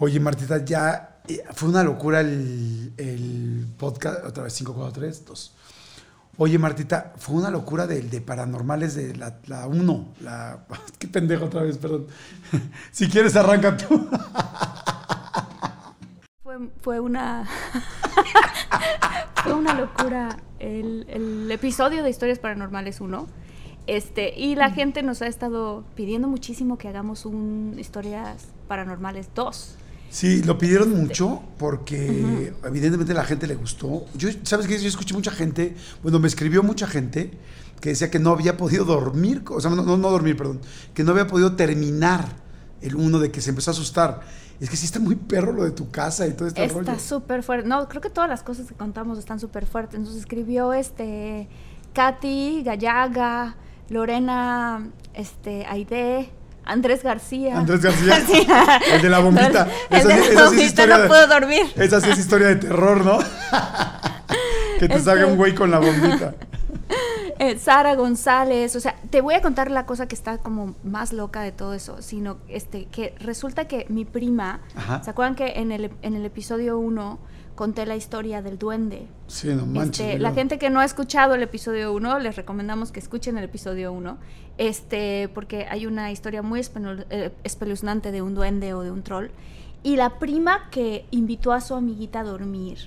Oye, Martita, ya eh, fue una locura el, el podcast, otra vez 543, 2. Oye, Martita, fue una locura del de paranormales de la 1. La, qué pendejo otra vez, perdón. si quieres, arranca tú. fue, fue una. fue una locura el, el, episodio de Historias Paranormales 1. Este, y la gente nos ha estado pidiendo muchísimo que hagamos un Historias Paranormales 2. Sí, lo pidieron mucho porque evidentemente la gente le gustó. Yo, ¿sabes qué? Yo escuché mucha gente, bueno, me escribió mucha gente que decía que no había podido dormir, o sea, no, no, dormir, perdón, que no había podido terminar el uno de que se empezó a asustar. Es que sí está muy perro lo de tu casa y todo este Está súper fuerte. No, creo que todas las cosas que contamos están súper fuertes. Entonces escribió este Katy, Gallaga, Lorena, este, Aide, Andrés García. Andrés García. El de la bombita. El esa, de la bombita no puedo dormir. Esa sí es historia de terror, ¿no? que te salga un este güey con la bombita. Eh, Sara González, o sea, te voy a contar la cosa que está como más loca de todo eso, sino este que resulta que mi prima, ¿se acuerdan que en el, en el episodio 1 conté la historia del duende. Sí, no manches. Este, la gente que no ha escuchado el episodio 1, les recomendamos que escuchen el episodio 1, este, porque hay una historia muy eh, espeluznante de un duende o de un troll. Y la prima que invitó a su amiguita a dormir,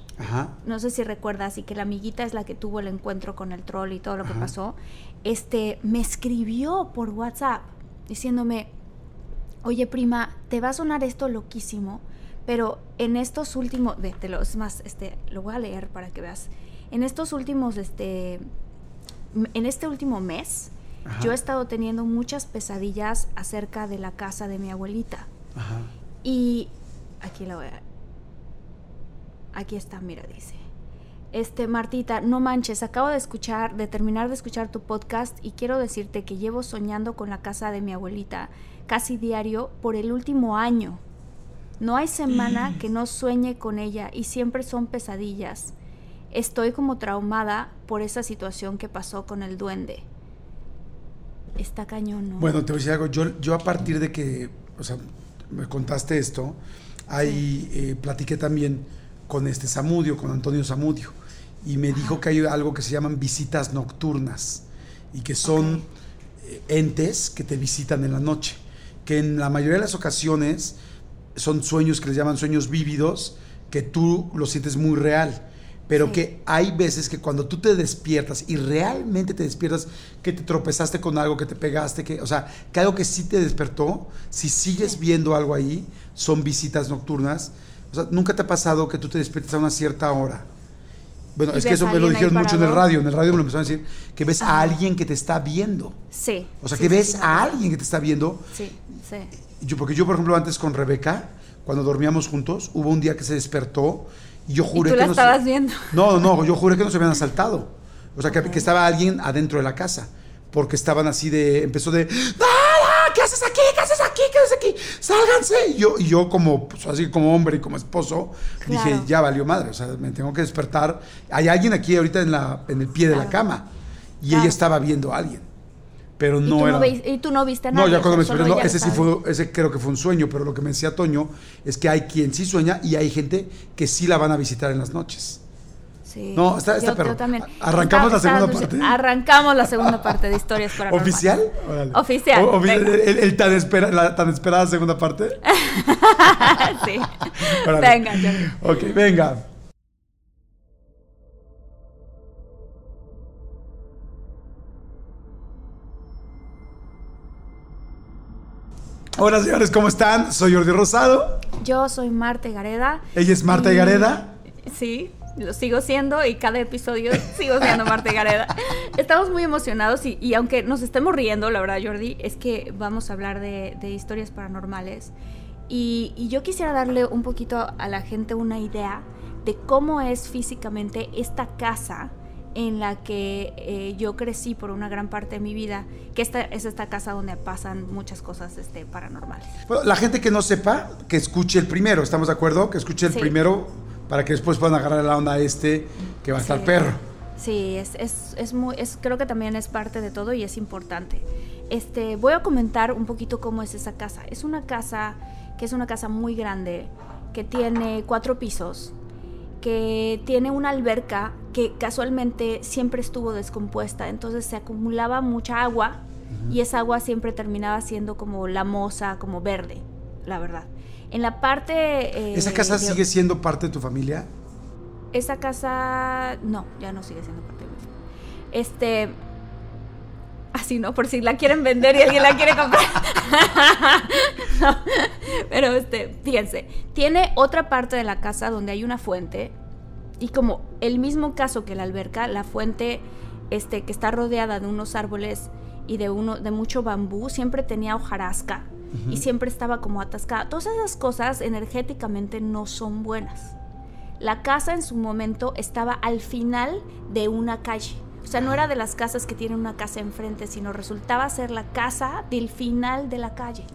no sé si recuerdas, y que la amiguita es la que tuvo el encuentro con el troll y todo lo que pasó, este, me escribió por WhatsApp diciéndome, oye prima, te va a sonar esto loquísimo, pero en estos últimos, de, los más, este, lo voy a leer para que veas. En estos últimos, este, en este último mes, yo he estado teniendo muchas pesadillas acerca de la casa de mi abuelita. Ajá. Y aquí la voy a... Aquí está, mira, dice. Este, Martita, no manches, acabo de escuchar, de terminar de escuchar tu podcast y quiero decirte que llevo soñando con la casa de mi abuelita casi diario por el último año. No hay semana que no sueñe con ella y siempre son pesadillas. Estoy como traumada por esa situación que pasó con el duende. Está cañón, ¿no? Bueno, te voy a decir algo. Yo, yo a partir de que, o sea, me contaste esto, ahí eh, platiqué también con este Samudio, con Antonio Samudio, y me dijo que hay algo que se llaman visitas nocturnas y que son eh, entes que te visitan en la noche, que en la mayoría de las ocasiones son sueños que les llaman sueños vívidos, que tú lo sientes muy real. Pero que hay veces que cuando tú te despiertas y realmente te despiertas, que te tropezaste con algo, que te pegaste, que, o sea, que algo que sí te despertó, si sigues viendo algo ahí, son visitas nocturnas. O sea, nunca te ha pasado que tú te despiertas a una cierta hora. Bueno, es que eso me lo dijeron mucho en el radio. En el radio me lo empezaron a decir que ves a alguien que te está viendo. Sí. O sea, que ves a alguien que te está viendo. Sí, sí. Yo, porque yo, por ejemplo, antes con Rebeca, cuando dormíamos juntos, hubo un día que se despertó y yo juré ¿Y tú que la estabas viendo. No, no, yo juré que nos habían asaltado. O sea, que, que, estaba alguien adentro de la casa. Porque estaban así de. Empezó de. ¡Nada! ¿Qué haces aquí? ¿Qué haces aquí? ¿Qué haces aquí? ¡Sálganse! Y yo, y yo como, pues, así como hombre y como esposo, dije, ya valió madre. O sea, me tengo que despertar. Hay alguien aquí ahorita en, la, en el pie de la cama. Y ella estaba viendo a alguien pero no ¿Y era. ¿Y tú no viste nada? No, ya cuando me desperté, no, ese sí fue, ese creo que fue un sueño, pero lo que me decía Toño es que hay quien sí sueña y hay gente que sí la van a visitar en las noches. Sí. No, está, está pero también. Arrancamos la segunda parte. Arrancamos la segunda parte de historias para ¿Oficial? Oficial. el, tan la tan esperada segunda parte. sí. Venga, ya. Ok, venga. Hola señores, ¿cómo están? Soy Jordi Rosado. Yo soy Marta Gareda. ¿Ella es Marta Gareda? Sí, lo sigo siendo y cada episodio sigo siendo Marta Gareda. Estamos muy emocionados y, aunque nos estemos riendo, la verdad, Jordi, es que vamos a hablar de, historias paranormales. Y, yo quisiera darle un poquito a la gente una idea de cómo es físicamente esta casa en la que eh, yo crecí por una gran parte de mi vida, que esta es esta casa donde pasan muchas cosas este, paranormales. la gente que no sepa, que escuche el primero, ¿estamos de acuerdo? Que escuche el primero para que después puedan agarrar la onda a este que va a estar perro. Sí, es, es, es muy, es, creo que también es parte de todo y es importante. Este, voy a comentar un poquito cómo es esa casa. Es una casa que es una casa muy grande, que tiene cuatro pisos, que tiene una alberca que casualmente siempre estuvo descompuesta, entonces se acumulaba mucha agua y esa agua siempre terminaba siendo como lamosa, como verde, la verdad. En la parte... Eh, ¿Esa casa sigue siendo parte de tu familia? Esa casa... No, ya no sigue siendo parte de mi familia. Este... Así, ¿no? Por si la quieren vender y alguien la quiere comprar. pero, este, fíjense, tiene otra parte de la casa donde hay una fuente. Y como el mismo caso que la alberca, la fuente, este, que está rodeada de unos árboles y de, uno, de mucho bambú, siempre tenía hojarasca y siempre estaba como atascada. Todas esas cosas energéticamente no son buenas. La casa en su momento estaba al final de una calle. O sea, no era de las casas que tienen una casa enfrente, sino resultaba ser la casa del final de la calle.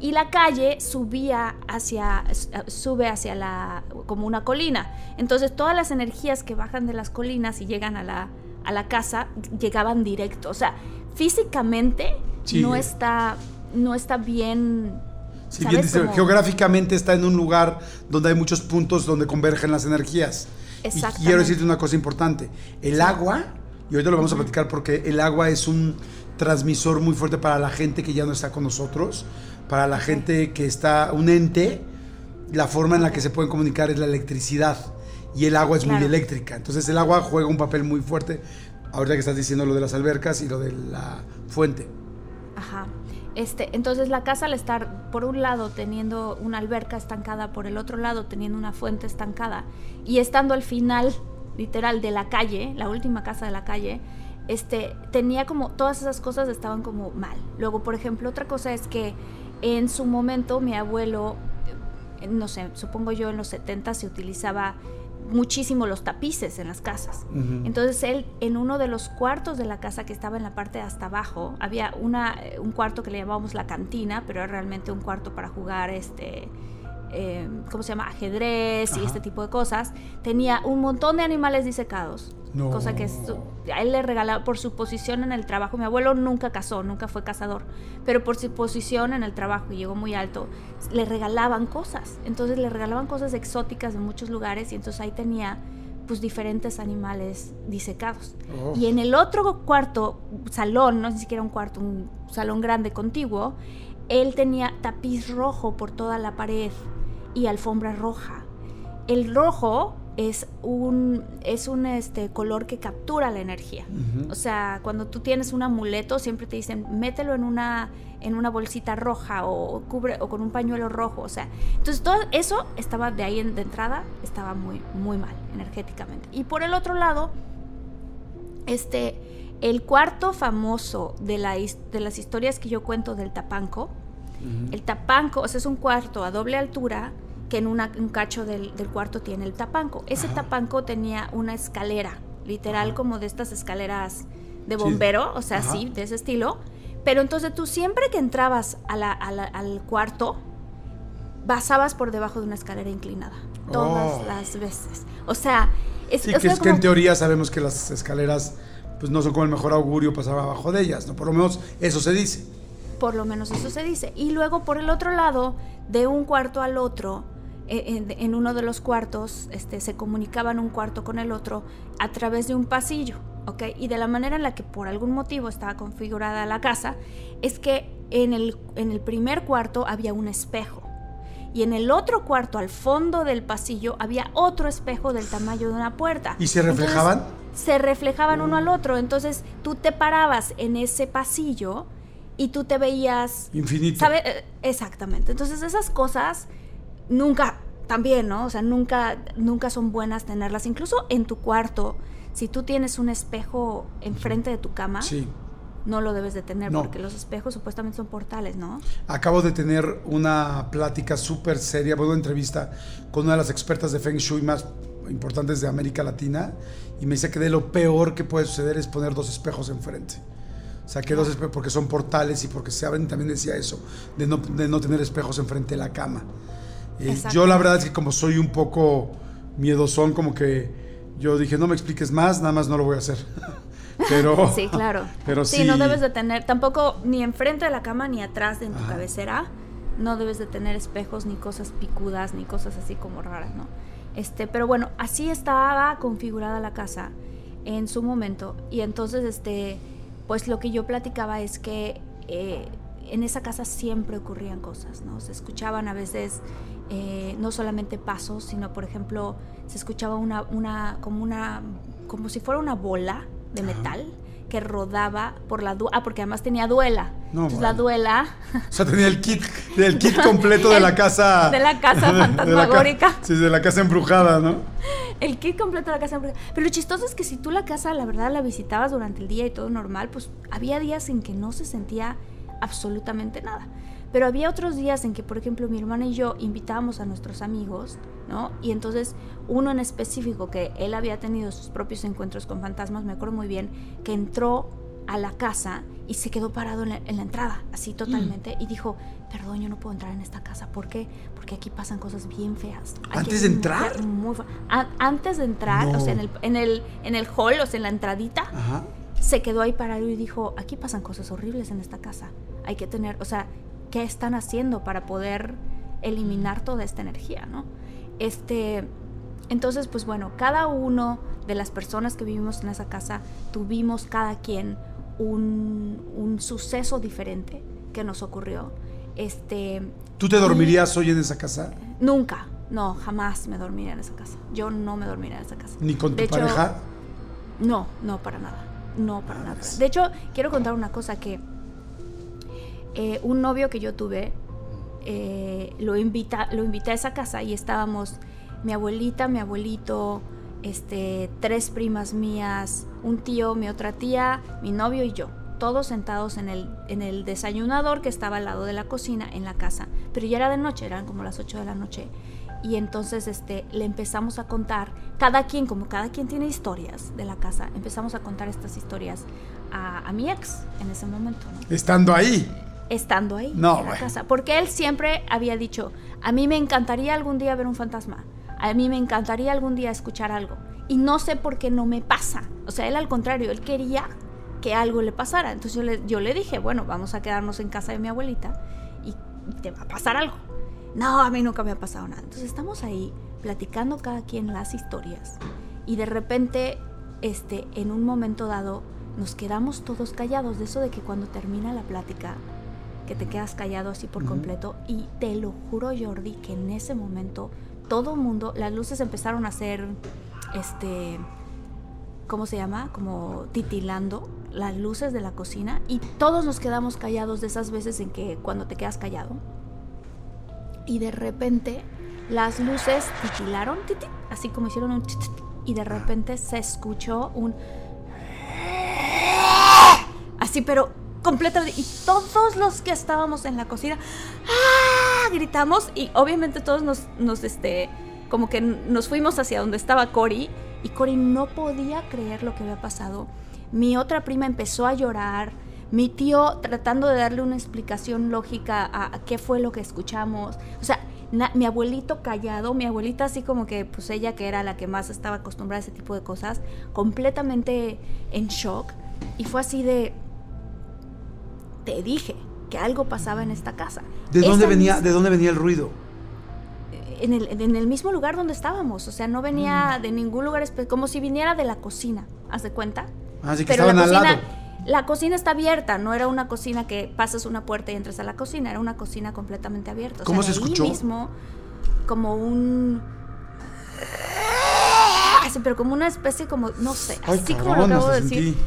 Y la calle subía hacia, sube hacia la, como una colina. Entonces todas las energías que bajan de las colinas y llegan a la, a la casa, llegaban directo. O sea, físicamente no está no está bien. Sí, bien dice, geográficamente está en un lugar donde hay muchos puntos donde convergen las energías. Y quiero decirte una cosa importante. El agua, y ahorita lo vamos a platicar porque el agua es un transmisor muy fuerte para la gente que ya no está con nosotros, para la gente que está, un ente, la forma en la que se pueden comunicar es la electricidad y el agua es muy eléctrica. Entonces el agua juega un papel muy fuerte, ahorita que estás diciendo lo de las albercas y lo de la fuente. Ajá. Este, entonces la casa al estar por un lado teniendo una alberca estancada, por el otro lado teniendo una fuente estancada y estando al final literal de la calle, la última casa de la calle, este, tenía como todas esas cosas estaban como mal. Luego, por ejemplo, otra cosa es que en su momento mi abuelo, eh, no sé, supongo yo en los 70 se utilizaba muchísimo los tapices en las casas. Entonces él en uno de los cuartos de la casa que estaba en la parte de hasta abajo, había una, eh, un cuarto que le llamábamos la cantina, pero era realmente un cuarto para jugar este eh, ¿cómo se llama? Ajedrez y este tipo de cosas, tenía un montón de animales disecados. Cosa que a él le regalaba por su posición en el trabajo. Mi abuelo nunca casó, nunca fue cazador, pero por su posición en el trabajo y llegó muy alto, le regalaban cosas. Entonces le regalaban cosas exóticas de muchos lugares y entonces ahí tenía pues diferentes animales disecados. Oh. Y en el otro cuarto, salón, no ni siquiera un cuarto, un salón grande contiguo, él tenía tapiz rojo por toda la pared y alfombra roja. El rojo es un, es un este, color que captura la energía. O sea, cuando tú tienes un amuleto, siempre te dicen, mételo en una, en una bolsita roja o, cubre, o con un pañuelo rojo. O sea, entonces todo eso estaba de ahí de entrada, estaba muy, muy mal energéticamente. Y por el otro lado, este, el cuarto famoso de, la, de las historias que yo cuento del Tapanco, el Tapanco, o sea, es un cuarto a doble altura que en un cacho del, cuarto tiene el tapanco. Ese tapanco tenía una escalera, literal como de estas escaleras de bombero, o sea, sí, de ese estilo. Pero entonces tú siempre que entrabas al cuarto, pasabas por debajo de una escalera inclinada. Todas oh. las veces. O sea, es, sí, que, es que en teoría sabemos que las escaleras pues no son como el mejor augurio pasar abajo de ellas, ¿no? Por lo menos eso se dice. Por lo menos eso se dice. Y luego por el otro lado, de un cuarto al otro, eh, en, uno de los cuartos este, se comunicaban un cuarto con el otro a través de un pasillo, ¿ok? Y de la manera en la que por algún motivo estaba configurada la casa, es que en el, en el primer cuarto había un espejo. Y en el otro cuarto, al fondo del pasillo, había otro espejo del tamaño de una puerta. ¿Y se reflejaban? se reflejaban uno al otro. Entonces tú te parabas en ese pasillo y tú te veías... Infinito. ¿sabe? Eh, exactamente. Entonces esas cosas nunca también, ¿no? O sea, nunca, nunca son buenas tenerlas. Incluso en tu cuarto, si tú tienes un espejo enfrente de tu cama, Sí. no lo debes de tener No. porque los espejos supuestamente son portales, ¿no? Acabo de tener una plática súper seria, una entrevista con una de las expertas de Feng Shui más importantes de América Latina y me dice que de lo peor que puede suceder es poner dos espejos enfrente. O sea, que dos espejos, porque son portales y porque se abren, también decía eso, de no, de no tener espejos enfrente de la cama. Eh, yo la verdad es que como soy un poco miedosón, como que yo dije, no me expliques más, nada más no lo voy a hacer. Pero, Sí, claro. Pero sí, no debes de tener, tampoco ni enfrente de la cama ni atrás de en tu Ajá. cabecera, no debes de tener espejos ni cosas picudas ni cosas así como raras, ¿no? Este, pero bueno, así estaba configurada la casa en su momento y entonces, este, pues lo que yo platicaba es que eh, en esa casa siempre ocurrían cosas, ¿no? Se escuchaban a veces eh, no solamente pasos, sino por ejemplo se escuchaba una, una, como una, como si fuera una bola de Ajá. metal que rodaba por la duela, ah, porque además tenía duela. No, Entonces la duela O sea, tenía el kit, el kit completo de la casa. de la casa de la ca- fantasmagórica. sí, de la casa embrujada, ¿no? El kit completo de la casa embrujada. Pero lo chistoso es que si tú la casa, la verdad, la visitabas durante el día y todo normal, pues había días en que no se sentía absolutamente nada. Pero había otros días en que, por ejemplo, mi hermana y yo invitábamos a nuestros amigos, ¿no? Y entonces uno en específico, que él había tenido sus propios encuentros con fantasmas, me acuerdo muy bien, que entró a la casa y se quedó parado en la, en la entrada, así totalmente, y dijo, perdón, yo no puedo entrar en esta casa. ¿Por qué? Porque aquí pasan cosas bien feas. Aquí ¿Antes de entrar? muy fe- A- antes de entrar, No. o sea, en el, en, el, en el hall, o sea, en la entradita, Ajá. se quedó ahí parado y dijo, aquí pasan cosas horribles en esta casa. Hay que tener, o sea, ¿qué están haciendo para poder eliminar toda esta energía, no? Este, entonces, pues bueno, cada uno de las personas que vivimos en esa casa tuvimos cada quien un, un suceso diferente que nos ocurrió. Este, ¿Tú te dormirías hoy en esa casa? nunca, no, jamás me dormiría en esa casa. Yo no me dormiría en esa casa. ¿Ni con tu De hecho, pareja? no, no para nada. No para Ah, nada. pues. De hecho, quiero contar una cosa que eh, un novio que yo tuve eh, lo invita, lo invité a esa casa y estábamos mi abuelita, mi abuelito, este, tres primas mías, un tío, mi otra tía, mi novio y yo. Todos sentados en el, en el desayunador que estaba al lado de la cocina en la casa. Pero ya era de noche, eran como las 8 de la noche. Y entonces este, le empezamos a contar, cada quien, como cada quien tiene historias de la casa, empezamos a contar estas historias a, mi ex en ese momento. Estando ahí. Estando ahí No, en la casa. Porque él siempre había dicho, a mí me encantaría algún día ver un fantasma, a mí me encantaría algún día escuchar algo. Y no sé por qué no me pasa. O sea, él al contrario, él quería que algo le pasara. Entonces yo le, yo le dije, bueno, vamos a quedarnos en casa de mi abuelita y te va a pasar algo. No, a mí nunca me ha pasado nada. Entonces estamos ahí platicando cada quien las historias y de repente, este, en un momento dado, nos quedamos todos callados de eso de que cuando termina la plática, que te quedas callado así por completo. Y te lo juro Jordi que en ese momento todo el mundo, las luces empezaron a hacer, este, ¿cómo se llama? Como titilando las luces de la cocina y todos nos quedamos callados de esas veces en que cuando te quedas callado. Y de repente las luces titilaron, tit, tit, así como hicieron un y de repente se escuchó un así pero completamente y todos los que estábamos en la cocina ¡ah! gritamos y obviamente todos nos, nos este como que nos fuimos hacia donde estaba Cory y Cory no podía creer lo que había pasado. Mi otra prima empezó a llorar, mi tío tratando de darle una explicación lógica a, qué fue lo que escuchamos. O sea, mi abuelito callado, mi abuelita así como que, pues ella que era la que más estaba acostumbrada a ese tipo de cosas, completamente en shock. Y fue así de, te dije que algo pasaba en esta casa. ¿De dónde venía, de dónde venía el ruido? en el, en el mismo lugar donde estábamos. O sea, no Mm. venía de ningún lugar, como si viniera de la cocina, ¿haz de cuenta? Así que Pero la al cocina, lado. la cocina está abierta, no era una cocina que pasas una puerta y entras a la cocina, era una cocina completamente abierta. O ¿Cómo sea, se de ahí escuchó? mismo, como un... Así, pero como una especie como, no sé, Ay, así como lo acabo de decir. sentí.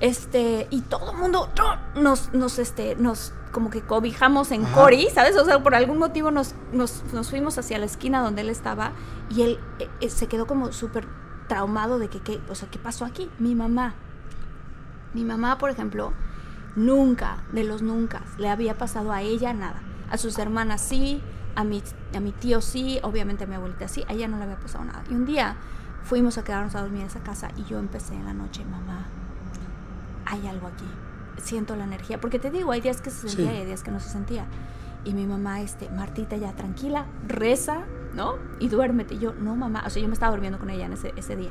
Este, y todo el mundo ¡no! nos, nos, este, nos como que cobijamos en Ajá. Cory, ¿sabes? O sea, por algún motivo nos, nos, nos fuimos hacia la esquina donde él estaba y él eh, eh, se quedó como súper traumado de que, ¿qué? o sea, ¿qué pasó aquí? Mi mamá. Mi mamá, por ejemplo, nunca, de los nunca, le había pasado a ella nada. A sus hermanas sí, a mi, a mi tío sí, obviamente a mi abuelita sí, a ella no le había pasado nada. Y un día fuimos a quedarnos a dormir en esa casa y yo empecé en la noche, mamá, hay algo aquí. Siento la energía. Porque te digo, hay días que se sentía Sí. y hay días que no se sentía. Y mi mamá, este, Martita, ya tranquila, reza, ¿no? Y duérmete. Y yo, no, mamá. O sea, yo me estaba durmiendo con ella en ese, ese día.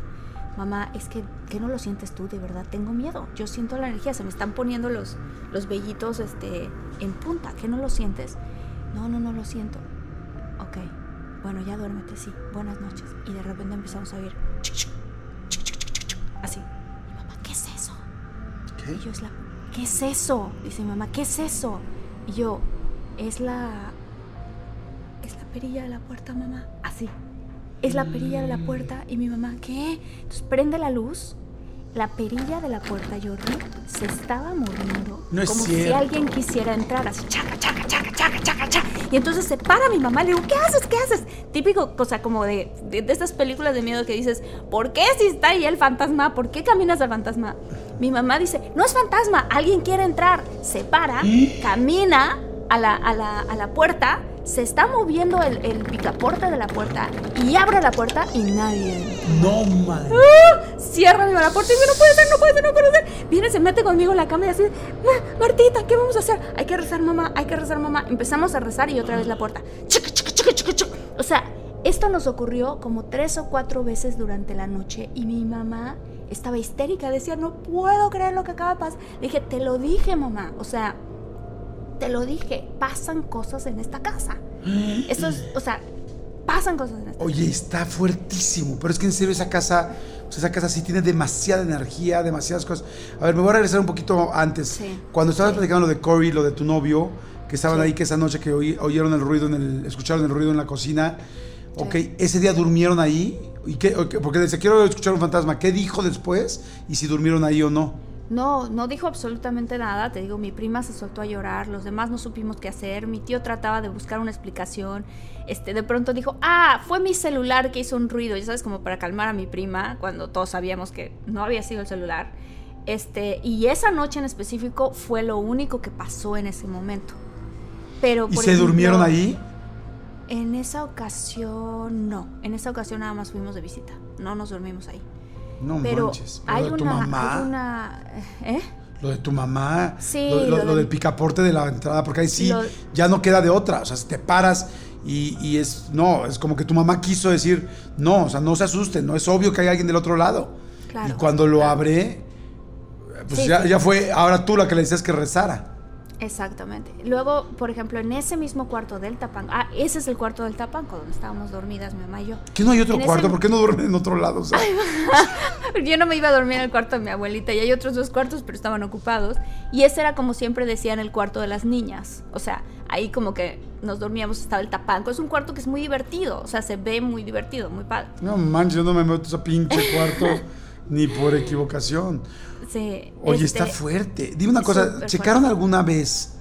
Mamá, es que, que no lo sientes tú, de verdad, tengo miedo. Yo siento la energía, se me están poniendo los, los vellitos este, en punta. ¿Que no lo sientes? No, no, no lo siento. Ok, bueno, ya duérmete, sí. Buenas noches. Y de repente empezamos a oír así. Y yo es la, ¿qué es eso? Dice mi mamá, ¿qué es eso? Y yo, es la, es la perilla de la puerta, mamá. Así. Es la perilla de la puerta y mi mamá, ¿qué? Entonces prende la luz. La perilla de la puerta, Jordi, se estaba moviendo No es como si cierto. alguien quisiera entrar, así, chaca, chaca, chaca, chaca, chaca, chaca. Y entonces se para mi mamá, le digo, ¿qué haces? ¿Qué haces? Típico, cosa como de, de, de estas películas de miedo que dices, ¿por qué si está ahí el fantasma? ¿Por qué caminas al fantasma? Mi mamá dice, no es fantasma, alguien quiere entrar. Se para, camina a la, a la, a la puerta, se está moviendo el, el picaporte de la puerta y abre la puerta y nadie. No, madre. Cierra mi la puerta y dice, no puede ser, no puede ser, no puede ser. Viene, se mete conmigo en la cama y así, "Ma- Martita, ¿qué vamos a hacer? Hay que rezar, mamá, hay que rezar, mamá. Empezamos a rezar y otra vez la puerta. Chica, chica, chica, chica, chica. O sea, esto nos ocurrió como tres o cuatro veces durante la noche y mi mamá estaba histérica, decía, no puedo creer lo que acaba de pasar. Le dije, te lo dije, mamá. O sea, te lo dije, pasan cosas en esta casa. Eso es, o sea, pasan cosas en esta Oye, está fuertísimo, pero es que en serio esa casa, o sea, esa casa sí tiene demasiada energía, demasiadas cosas. A ver, me voy a regresar un poquito antes. Sí. Cuando estabas Sí. platicando lo de Cory, lo de tu novio, que estaban Sí. ahí que esa noche que oyeron el ruido en el, escucharon el ruido en la cocina. Ok, ese día durmieron ahí. ¿Y qué? Porque dice, quiero escuchar un fantasma. ¿Qué dijo después? Y si durmieron ahí o no. No, no dijo absolutamente nada. Te digo, mi prima se soltó a llorar, los demás no supimos qué hacer. Mi tío trataba de buscar una explicación. Este, de pronto dijo, ah, fue mi celular que hizo un ruido. Ya sabes, como para calmar a mi prima, cuando todos sabíamos que no había sido el celular. Este, y esa noche en específico fue lo único que pasó en ese momento. Pero ¿Y por se ejemplo, durmieron ahí? En esa ocasión, no. En esa ocasión nada más fuimos de visita. No nos dormimos ahí. No Pero manches. Pero hay lo de tu una, mamá. hay una, ¿eh? Lo de tu mamá. Sí, Lo, lo- lo lo de- del picaporte de la entrada, porque ahí sí ya no queda de otra. O sea, si te paras y, y es. No, es como que tu mamá quiso decir, no, o sea, no se asusten, no es obvio que hay alguien del otro lado. Claro. y cuando lo abre, pues Sí, ya, sí. ya fue ahora tú la que le decías que rezara. Exactamente. Luego, por ejemplo, en ese mismo cuarto del Tapanco, ah, ese es el cuarto del Tapanco, donde estábamos dormidas mi mamá y yo. ¿Qué no hay otro En ese- cuarto? ¿Por qué no duermen en otro lado? O sea, Yo no me iba a dormir en el cuarto de mi abuelita y hay otros dos cuartos, pero estaban ocupados. Y ese era como siempre decían el cuarto de las niñas. O sea, ahí como que nos dormíamos, estaba el Tapanco. Es un cuarto que es muy divertido, o sea, se ve muy divertido, muy padre. no manches, yo no me meto a ese pinche cuarto ni por equivocación. Sí, Oye, este, está fuerte. Dime una cosa, ¿checaron fuerte. alguna vez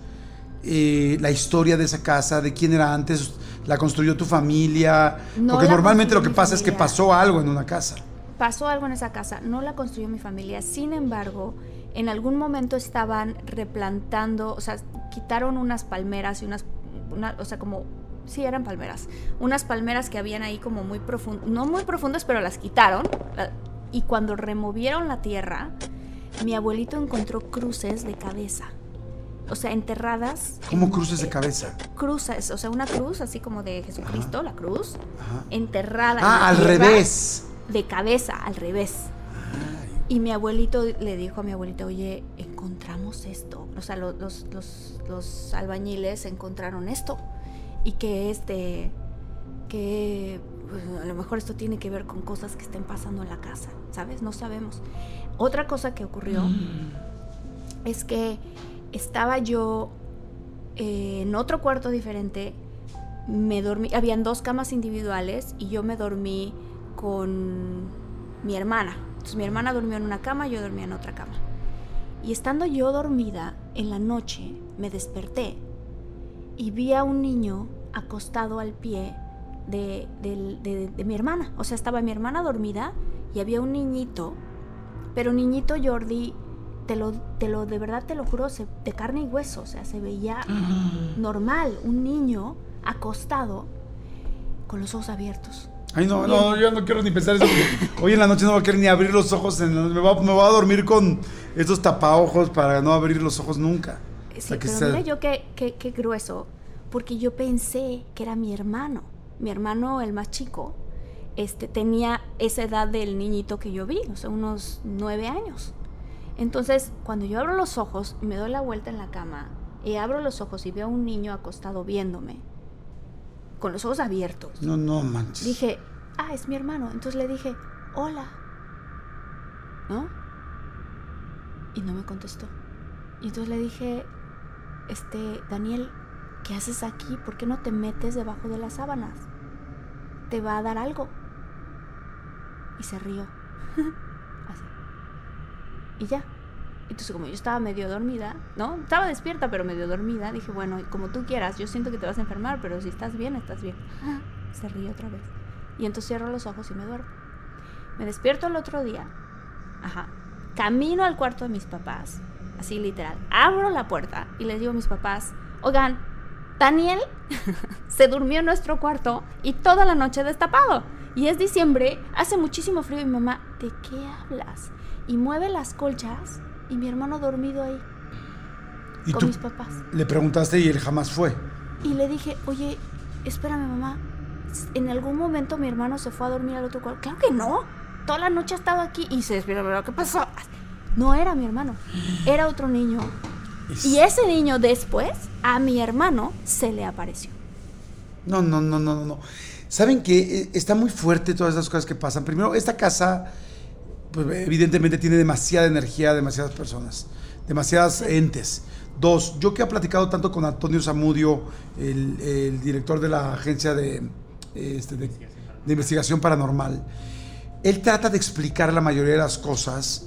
eh, la historia de esa casa, de quién era antes? ¿La construyó tu familia? No Porque normalmente lo que pasa es que pasó algo en una casa. pasó algo en esa casa, no la construyó mi familia, sin embargo, en algún momento estaban replantando, o sea, quitaron unas palmeras y unas, una- o sea, como, sí, eran palmeras, unas palmeras que habían ahí como muy profundas, no muy profundas, pero las quitaron, y cuando removieron la tierra, mi abuelito encontró cruces de cabeza. O sea, enterradas. ¿Cómo en- cruces de eh, cabeza? Cruces, o sea, una cruz así como de Jesucristo, la cruz, Ajá. enterrada. en Ah, al revés. de cabeza, al revés. Y mi abuelito le dijo a mi abuelita, oye, encontramos esto. O sea, lo- los, los, los albañiles encontraron esto. Y que este, que pues, a lo mejor esto tiene que ver con cosas que estén pasando en la casa, ¿sabes? No sabemos. Otra cosa que ocurrió es que estaba yo eh, en otro cuarto diferente, me dormí, habían dos camas individuales y yo me dormí con mi hermana. Entonces mi hermana durmió en una cama, yo dormía en otra cama. Y estando yo dormida en la noche, me desperté y vi a un niño acostado al pie de- de mi hermana. O sea, estaba mi hermana dormida y había un niñito, pero niñito Jordi, te lo, te lo, de verdad te lo juro, se- de carne y hueso, o sea, se veía normal, un niño acostado con los ojos abiertos. Ay, no, no, yo no quiero ni pensar eso. porque hoy en la noche no voy a querer ni abrir los ojos. en la- me, voy a, me voy a dormir con estos tapaojos para no abrir los ojos nunca. Sí, sea, que pero sea- mira yo qué, qué, qué grueso, porque yo pensé que era mi hermano. Mi hermano, el más chico, este, tenía esa edad del niñito que yo vi, o sea, unos nueve años. Entonces, cuando yo abro los ojos, me doy la vuelta en la cama y abro los ojos y veo a un niño acostado viéndome, con los ojos abiertos. No, no manches. Dije, ah, es mi hermano. Entonces le dije, hola. ¿No? Y no me contestó. Y entonces le dije, este, Daniel, ¿qué haces aquí? ¿Por qué no te metes debajo de las sábanas? Te va a dar algo. Y se rió. Así. Y ya. Entonces, como yo estaba medio dormida, ¿no? Estaba despierta, pero medio dormida, dije, bueno, como tú quieras, yo siento que te vas a enfermar, pero si estás bien, estás bien. Se ríe otra vez. Y entonces cierro los ojos y me duermo. Me despierto el otro día. Ajá. Camino al cuarto de mis papás. Así literal. Abro la puerta y les digo a mis papás, oigan, Daniel se durmió en nuestro cuarto y toda la noche destapado. Y es diciembre, hace muchísimo frío y mi mamá, ¿de qué hablas? Y mueve las colchas y mi hermano dormido ahí y con tú mis papás. le preguntaste y él jamás fue. Y le dije, oye, espérame mamá, ¿en algún momento mi hermano se fue a dormir al otro cuarto? Claro que no, toda la noche ha estado aquí y se despierta, ¿qué pasó? No era mi hermano, era otro niño. Y ese niño después, a mi hermano se le apareció. No, no, no, no, no. ¿Saben qué? Está muy fuerte todas esas cosas que pasan. Primero, esta casa, pues evidentemente tiene demasiada energía, demasiadas personas, demasiadas entes. Dos, yo que he platicado tanto con Antonio Zamudio, el, el director de la agencia de, este, de, de investigación paranormal, él trata de explicar la mayoría de las cosas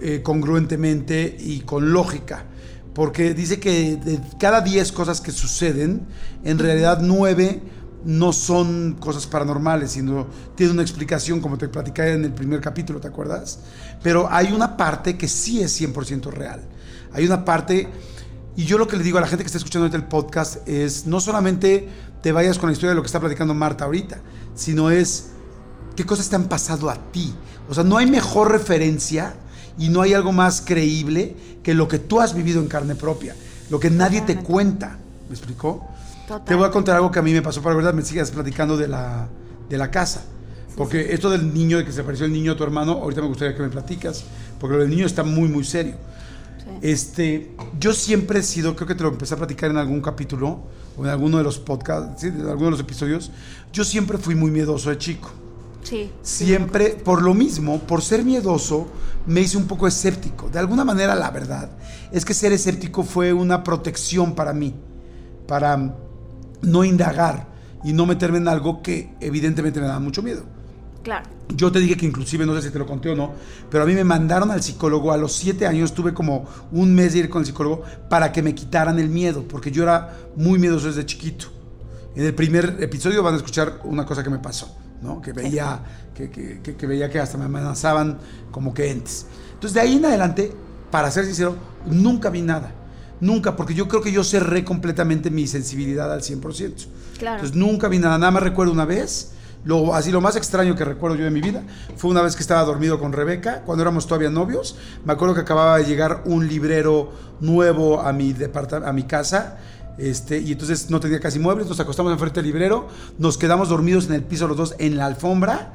eh, congruentemente y con lógica. Porque dice que de cada 10 cosas que suceden, en realidad 9 no son cosas paranormales, sino tiene una explicación, como te platicé en el primer capítulo, ¿te acuerdas? Pero hay una parte que sí es 100% real. Hay una parte, y yo lo que le digo a la gente que está escuchando ahorita el podcast es, no solamente te vayas con la historia de lo que está platicando Marta ahorita, sino es qué cosas te han pasado a ti. O sea, no hay mejor referencia y no hay algo más creíble que lo que tú has vivido en carne propia, lo que nadie te cuenta. ¿Me explicó? Total. Te voy a contar algo que a mí me pasó, para verdad me sigas platicando de la, de la casa. Porque esto del niño, de que se apareció el niño de tu hermano, ahorita me gustaría que me platicas, porque lo del niño está muy, muy serio. Sí. Este, yo siempre he sido, creo que te lo empecé a platicar en algún capítulo, o en alguno de los podcasts, ¿sí? de alguno de los episodios, yo siempre fui muy miedoso de chico. Sí. Siempre, por lo mismo, por ser miedoso, me hice un poco escéptico. De alguna manera, la verdad, es que ser escéptico fue una protección para mí, para no indagar y no meterme en algo que evidentemente me daba mucho miedo. Claro. Yo te dije que inclusive, no sé si te lo conté o no, pero a mí me mandaron al psicólogo, a los siete años tuve como un mes de ir con el psicólogo para que me quitaran el miedo, porque yo era muy miedoso desde chiquito. En el primer episodio van a escuchar una cosa que me pasó, ¿no? Que veía que, que- que- que veía que hasta me amenazaban como que entes. Entonces de ahí en adelante, para ser sincero, nunca vi nada. Nunca, porque yo creo que yo cerré completamente mi sensibilidad al 100%. Claro. Entonces nunca vi nada, nada más recuerdo una vez, lo, así lo más extraño que recuerdo yo de mi vida, fue una vez que estaba dormido con Rebeca, cuando éramos todavía novios, me acuerdo que acababa de llegar un librero nuevo a mi, a mi casa, este, y entonces no tenía casi muebles, nos acostamos enfrente del librero, nos quedamos dormidos en el piso los dos en la alfombra,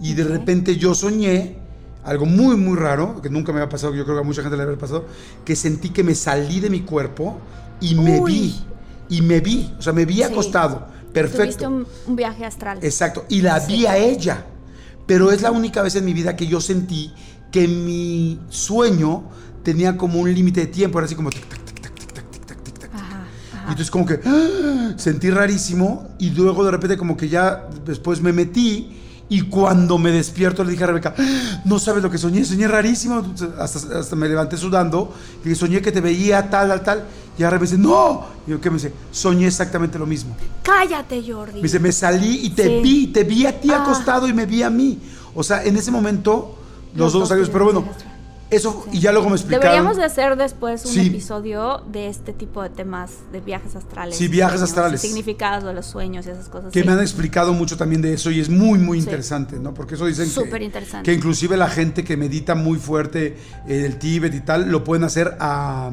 y de repente yo soñé algo muy, muy raro, que nunca me había pasado, que yo creo que a mucha gente le había pasado, que sentí que me salí de mi cuerpo y me Uy. vi, y me vi, o sea, me vi Sí. acostado, perfecto. Tuviste un, un viaje astral. Exacto, y la vi a ella. Pero es la única vez en mi vida que yo sentí que mi sueño tenía como un límite de tiempo, era así como tic, tac, tic, tac, tic, tac, tic, tac, tic, tac. Ajá, Y entonces como que ¡ah! sentí rarísimo y luego de repente como que ya después me metí y cuando me despierto le dije a Rebeca, "Ah, no sabes lo que soñé, soñé rarísimo, hasta, hasta me levanté sudando, y soñé que te veía tal, tal, tal, Y ahora me dice, no. Y yo, ¿qué me dice? Soñé exactamente lo mismo. Cállate, Jordi. Me dice, me salí y te Sí. vi, te vi a ti Ah. acostado y me vi a mí. O sea, en ese momento, los, Los dos dos años, pero bueno, eso, y ya luego me explicaron. Deberíamos de hacer después un Sí. episodio de este tipo de temas de viajes astrales. Sí, viajes sueños, astrales. Significados de los sueños y esas cosas. que sí. me han explicado mucho también de eso y es muy, muy interesante, ¿no? Porque eso dicen que- interesante. que inclusive la gente que medita muy fuerte en el Tíbet y tal, lo pueden hacer a,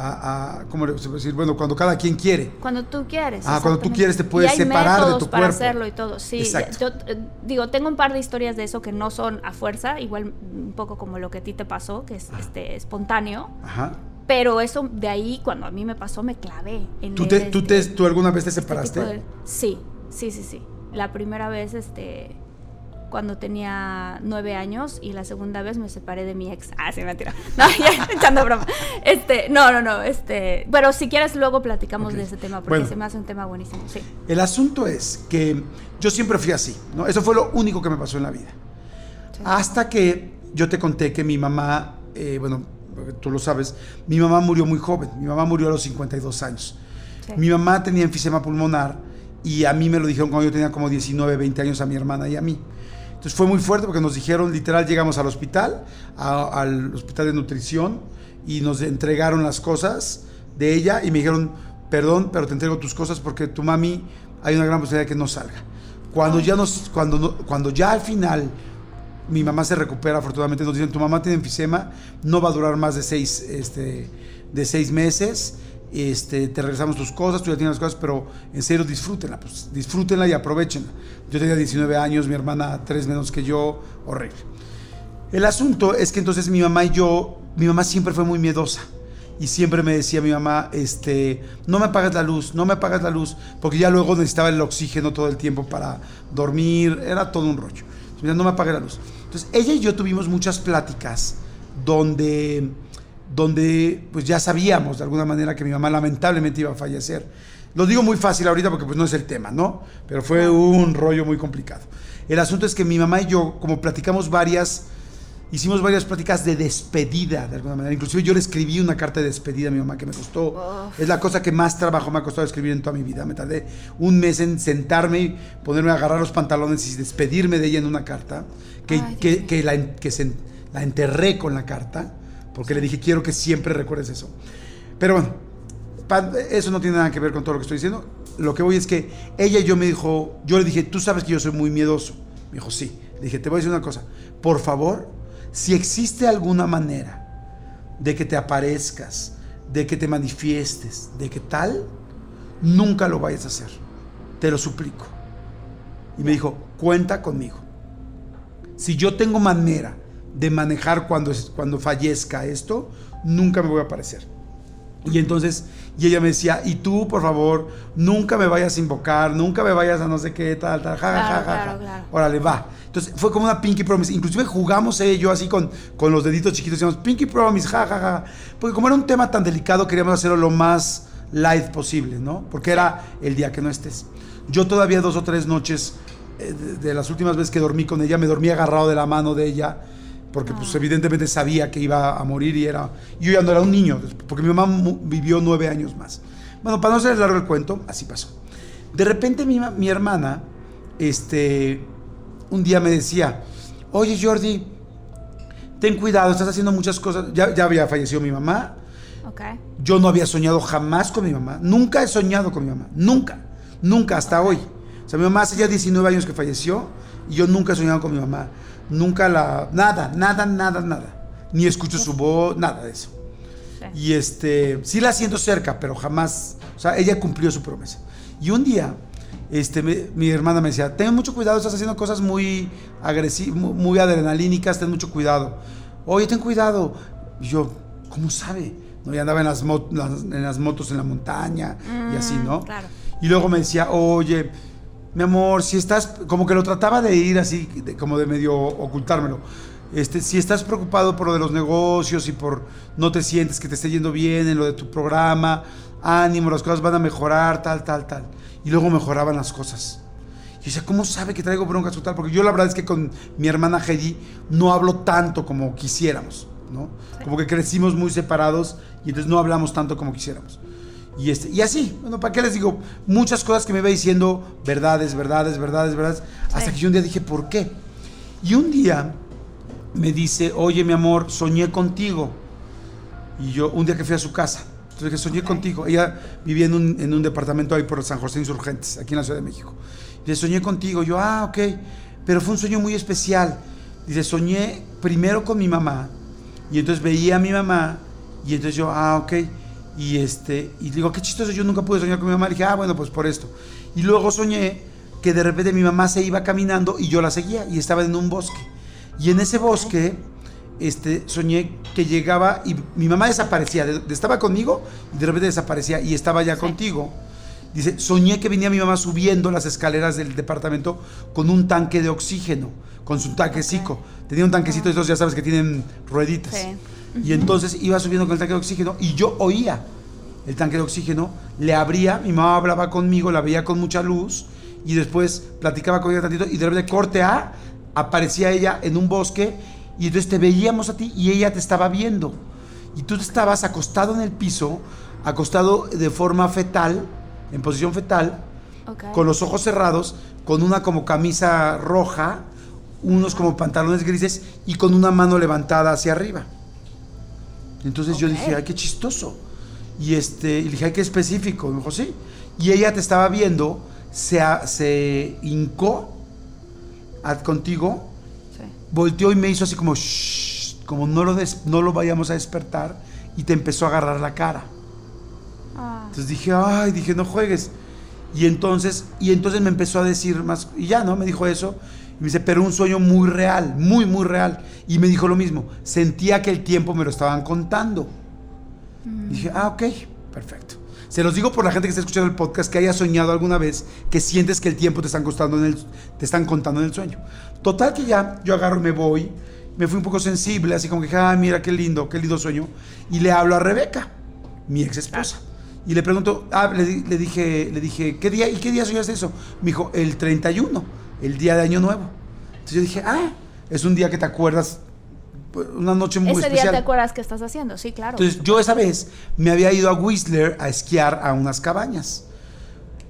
a, a- ¿cómo se puede decir? Bueno, cuando cada quien quiere. Cuando tú quieres. Ah, cuando tú quieres te puedes Y hay separar de tu para cuerpo. hacerlo y todo. Sí, Exacto. yo eh, digo, tengo un par de historias de eso que no son a fuerza, igual un poco como lo que a ti te pasó, que es este espontáneo. Ajá. Pero eso de ahí, cuando a mí me pasó, me clavé. En ¿Tú, el, te, tú, te- este, ¿Tú alguna vez te este separaste? de- sí, sí, sí, sí. La primera vez, este, cuando tenía nueve años y la segunda vez me separé de mi ex. Ah, sí, mentira. No, ya, echando broma. Este, no, no, no, este, pero si quieres luego platicamos de ese tema porque Bueno. se me hace un tema buenísimo, sí. El asunto es que yo siempre fui así, ¿no? Eso fue lo único que me pasó en la vida. Sí. Hasta que yo te conté que mi mamá, eh, bueno, tú lo sabes, mi mamá murió muy joven. Mi mamá murió a los 52 años. Sí. Mi mamá tenía enfisema pulmonar y a mí me lo dijeron cuando yo tenía como 19, 20 años a mi hermana y a mí. Entonces fue muy fuerte porque nos dijeron, literal, llegamos al hospital, al hospital de nutrición y nos entregaron las cosas de ella y me dijeron, perdón, pero te entrego tus cosas porque tu mami hay una gran posibilidad de que no salga. Cuando ya, nos, cuando, cuando ya al final mi mamá se recupera, afortunadamente nos dicen, tu mamá tiene enfisema, no va a durar más de seis, este, de seis meses, este, te regresamos tus cosas, tú ya tienes las cosas, pero en serio disfrútenla, pues disfrútenla y aprovechenla. Yo tenía 19 años, mi hermana tres menos que yo, horrible. El asunto es que entonces mi mamá y yo, mi mamá siempre fue muy miedosa. Y siempre me decía mi mamá, este, no me apagas la luz, no me apagas la luz, porque ya luego necesitaba el oxígeno todo el tiempo para dormir, era todo un rollo. Entonces, no me apague la luz. Entonces, ella y yo tuvimos muchas pláticas donde, donde pues ya sabíamos de alguna manera que mi mamá lamentablemente iba a fallecer. Lo digo muy fácil ahorita porque pues no es el tema, ¿no? Pero fue un rollo muy complicado. El asunto es que mi mamá y yo, como platicamos varias, hicimos varias pláticas de despedida de alguna manera. Inclusive yo le escribí una carta de despedida a mi mamá que me costó. Uf. Es la cosa que más trabajo me ha costado escribir en toda mi vida. Me tardé un mes en sentarme y ponerme a agarrar los pantalones y despedirme de ella en una carta. Que, Ay, que, la, que se- la enterré con la carta. Porque le dije, quiero que siempre recuerdes eso. Pero bueno, eso no tiene nada que ver con todo lo que estoy diciendo. Lo que voy es que ella y yo me dijo, yo le dije, tú sabes que yo soy muy miedoso. Me dijo, sí. Le dije, te voy a decir una cosa. Por favor, si existe alguna manera de que te aparezcas, de que te manifiestes, de que tal, nunca lo vayas a hacer. Te lo suplico. Y me dijo, cuenta conmigo. Si yo tengo manera de manejar cuando, cuando fallezca esto, nunca me voy a aparecer. Y entonces, y ella me decía, y tú, por favor, nunca me vayas a invocar, nunca me vayas a no sé qué, tal, tal, ja, Claro, ja, ja, claro, claro. Órale, va. Entonces, fue como una Pinky Promise. Inclusive jugamos ella y yo así con, con los deditos chiquitos, decíamos, Pinky Promise, ja, ja, ja. Porque como era un tema tan delicado, queríamos hacerlo lo más light posible, ¿no? Porque era el día que no estés. Yo todavía dos o tres noches, eh, de, de las últimas veces que dormí con ella, me dormí agarrado de la mano de ella, porque pues evidentemente sabía que iba a morir y era... Yo ya no era un niño, porque mi mamá vivió nueve años más. Bueno, para no hacer largo el cuento, así pasó. De repente mi, mi hermana, este, un día me decía, oye Jordi, ten cuidado, estás haciendo muchas cosas. Ya, ya había fallecido mi mamá, Ok. yo no había soñado jamás con mi mamá. Nunca he soñado con mi mamá. Nunca. Nunca, hasta hoy. O sea, mi mamá hace ya 19 años que falleció y yo nunca he soñado con mi mamá. Nunca la... Nada, nada, nada, nada. Ni escucho su voz, nada de eso. Sí. Y este, sí la siento cerca, pero jamás, o sea, ella cumplió su promesa. Y un día, este, mi hermana me decía, ten mucho cuidado, estás haciendo cosas muy agresivas, muy, adrenalínicas, ten mucho cuidado. Oye, ten cuidado. Y yo, ¿cómo sabe? No, y andaba en las, las- en las motos en la montaña y así, ¿no? Mm, claro. Y luego me decía, oye, mi amor, si estás, como que lo trataba de ir así, de- como de medio ocultármelo. Este, si estás preocupado por lo de los negocios y por no te sientes que te esté yendo bien en lo de tu programa, ánimo, las cosas van a mejorar, tal, tal, tal. Y luego mejoraban las cosas. Y yo decía, ¿cómo sabe que traigo broncas o tal? Porque yo la verdad es que con mi hermana Heidi no hablo tanto como quisiéramos, ¿no? Como que crecimos muy separados y entonces no hablamos tanto como quisiéramos. Y, este, y así, bueno, ¿para qué les digo? Muchas cosas que me iba diciendo verdades, verdades, verdades, verdades, hasta que yo un día dije, ¿por qué? Y un día me dice, oye mi amor, soñé contigo. Y yo, un día que fui a su casa, entonces dije, soñé contigo. Ella vivía en un, en un departamento ahí por San José Insurgentes, aquí en la Ciudad de México. Dice, soñé contigo. Yo, ah, ok. Pero fue un sueño muy especial. Dice, soñé primero con mi mamá. Y entonces veía a mi mamá. Y entonces yo, ah, ok. Y, este, y digo, qué chistoso, yo nunca pude soñar con mi mamá. Y dije, ah, bueno, pues por esto. Y luego soñé que de repente mi mamá se iba caminando y yo la seguía y estaba en un bosque. Y en ese bosque este, soñé que llegaba y mi mamá desaparecía, estaba conmigo y de repente desaparecía y estaba ya contigo. Dice, soñé que venía mi mamá subiendo las escaleras del departamento con un tanque de oxígeno, con su tanquecito. Tenía un tanquecito de esos, ya sabes, que tienen rueditas. Y entonces iba subiendo con el tanque de oxígeno y yo oía el tanque de oxígeno, le abría, mi mamá hablaba conmigo, la veía con mucha luz y después platicaba con ella tantito y de repente corte A, aparecía ella en un bosque y entonces te veíamos a ti y ella te estaba viendo. Y tú estabas acostado en el piso, acostado de forma fetal, en posición fetal, con los ojos cerrados, con una como camisa roja, unos como pantalones grises y con una mano levantada hacia arriba. Entonces yo dije, ay, qué chistoso. Y, este, y le dije, ay, qué específico. me dijo, sí. Y ella te estaba viendo, se, se hincó contigo, volteó y me hizo así como, como no lo, no lo vayamos a despertar, y te empezó a agarrar la cara. Ah. Entonces dije, ay, dije, no juegues. Y entonces, y entonces me empezó a decir más, y ya, ¿no? Me dijo eso. Y me dice, pero un sueño muy real, muy, muy real. Y me dijo lo mismo, sentía que el tiempo me lo estaban contando. Mm. Dije, ah, ok, perfecto. Se los digo por la gente que está escuchando el podcast que haya soñado alguna vez que sientes que el tiempo te están, costando en el, te están contando en el sueño. Total que ya yo agarro y me voy. Me fui un poco sensible, así como que, ah, mira qué lindo, qué lindo sueño. Y le hablo a Rebeca, mi ex esposa. Y le pregunto, ah, le, dije, le dije, ¿qué día, ¿y qué día soñaste eso? Me dijo, el 31, el día de Año Nuevo. Entonces yo dije, ah, es un día que te acuerdas una noche muy especial. Ese día te acuerdas qué estás haciendo, sí, claro. Entonces, yo esa vez me había ido a Whistler a esquiar a unas cabañas.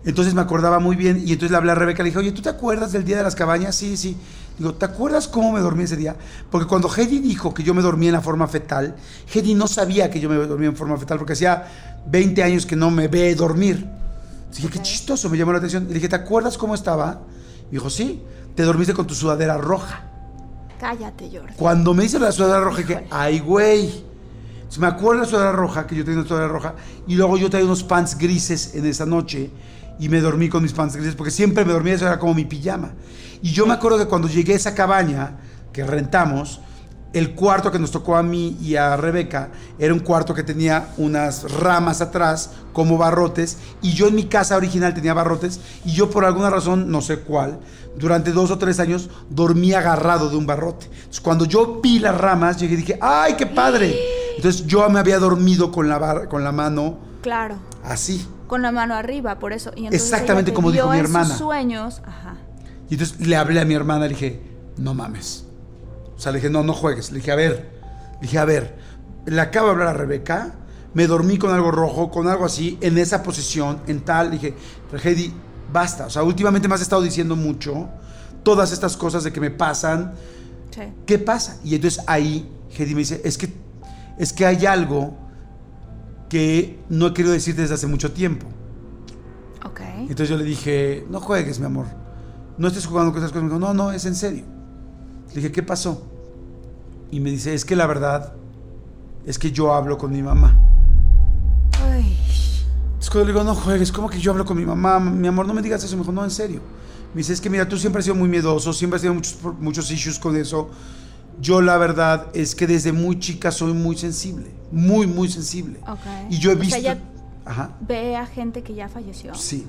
Entonces me acordaba muy bien y entonces le hablé a Rebeca, le dije, oye, ¿tú te acuerdas del día de las cabañas? Sí, sí. Digo, ¿te acuerdas cómo me dormí ese día? Porque cuando Hedy dijo que yo me dormía en la forma fetal, Hedy no sabía que yo me dormía en forma fetal porque hacía 20 años que no me ve dormir. dije, qué chistoso, me llamó la atención. Le dije, ¿te acuerdas cómo estaba? Dijo, sí, te dormiste con tu sudadera roja. Cállate, Jordi. Cuando me hice la sudadera roja, que, ay, güey. Se me acuerdo de la sudadera roja, que yo tenía una sudadera roja, y luego yo traía unos pants grises en esa noche, y me dormí con mis pants grises, porque siempre me dormía, eso era como mi pijama. Y yo me acuerdo que cuando llegué a esa cabaña que rentamos, el cuarto que nos tocó a mí y a Rebeca era un cuarto que tenía unas ramas atrás como barrotes y yo en mi casa original tenía barrotes y yo por alguna razón, no sé cuál, durante dos o tres años dormí agarrado de un barrote. Entonces cuando yo vi las ramas, llegué y dije, ¡ay, qué padre! Entonces yo me había dormido con la, con la mano. Claro. Así. Con la mano arriba, por eso. Exactamente como dijo mi hermana. sueños, ajá. Y entonces le hablé a mi hermana y le dije, no mames o sea, le dije, no, no juegues. Le dije, a ver, le dije, a ver, le acabo de hablar a Rebeca, me dormí con algo rojo, con algo así, en esa posición, en tal. Le dije, Heidi, basta. O sea, últimamente me has estado diciendo mucho todas estas cosas de que me pasan. Sí. ¿Qué pasa? Y entonces ahí Heidi me dice, es que, es que hay algo que no he querido decirte desde hace mucho tiempo. Ok. Entonces yo le dije, no juegues, mi amor. No estés jugando con esas cosas. Me dijo, no, no, es en serio. Le dije, ¿qué pasó? Y me dice, es que la verdad es que yo hablo con mi mamá. Ay. Entonces cuando le digo, no juegues, ¿cómo que yo hablo con mi mamá? Mi amor, no me digas eso. Me dijo, no, en serio. Me dice, es que mira, tú siempre has sido muy miedoso, siempre has tenido muchos, muchos issues con eso. Yo la verdad es que desde muy chica soy muy sensible, muy, muy sensible. Y yo he visto... Ajá. ¿Ve a gente que ya falleció? Sí.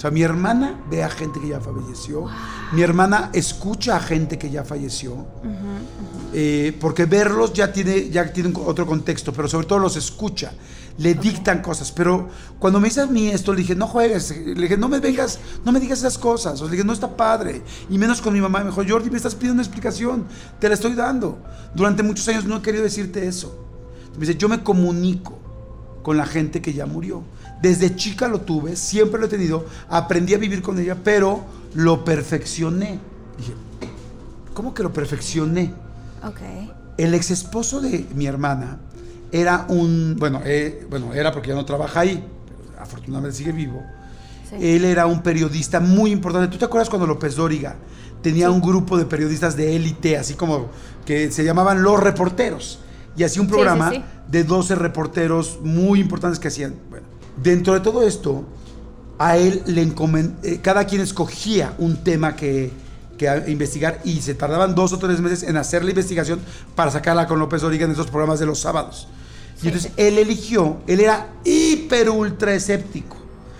O sea, mi hermana ve a gente que ya falleció. Mi hermana escucha a gente que ya falleció. Eh, porque verlos ya tiene, ya tiene otro contexto, pero sobre todo los escucha. Le dictan cosas. Pero cuando me dice a mí esto, le dije, no juegues. Le dije, no me vengas, no me digas esas cosas. O le dije, no está padre. Y menos con mi mamá. Me dijo, Jordi, me estás pidiendo una explicación. Te la estoy dando. Durante muchos años no he querido decirte eso. Me dice, yo me comunico con la gente que ya murió Desde chica lo tuve, siempre lo he tenido, aprendí a vivir con ella, pero lo perfeccioné. Dije, ¿cómo que lo perfeccioné? Ok. El ex esposo de mi hermana era un, bueno, eh, bueno, era porque ya no trabaja ahí, pero afortunadamente sigue vivo. Sí. Él era un periodista muy importante. ¿Tú te acuerdas cuando López Dóriga tenía un grupo de periodistas de élite, así como que se llamaban Los Reporteros? Y hacía un programa sí. de 12 reporteros muy importantes que hacían. Dentro de todo esto, a él le encomen- eh, cada quien escogía un tema que, que a- investigar y se tardaban dos o tres meses en hacer la investigación para sacarla con López Dóriga en esos programas de los sábados. Y entonces él eligió, él era hiper ultra escéptico.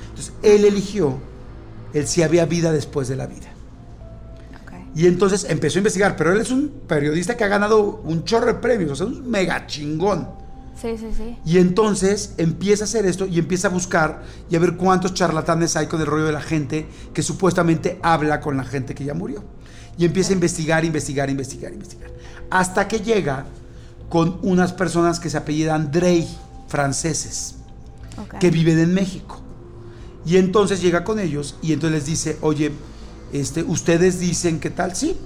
Entonces él eligió el si había vida después de la vida. Y entonces empezó a investigar, pero él es un periodista que ha ganado un chorro de premios, o sea, un mega chingón. Sí, sí, sí. Y entonces empieza a hacer esto y empieza a buscar y a ver cuántos charlatanes hay con el rollo de la gente que supuestamente habla con la gente que ya murió. Y empieza a investigar, investigar, investigar, investigar. Hasta que llega con unas personas que se apellidan Drey, franceses, que viven en México. Y entonces llega con ellos y entonces les dice, oye, este, ustedes dicen que tal, sí,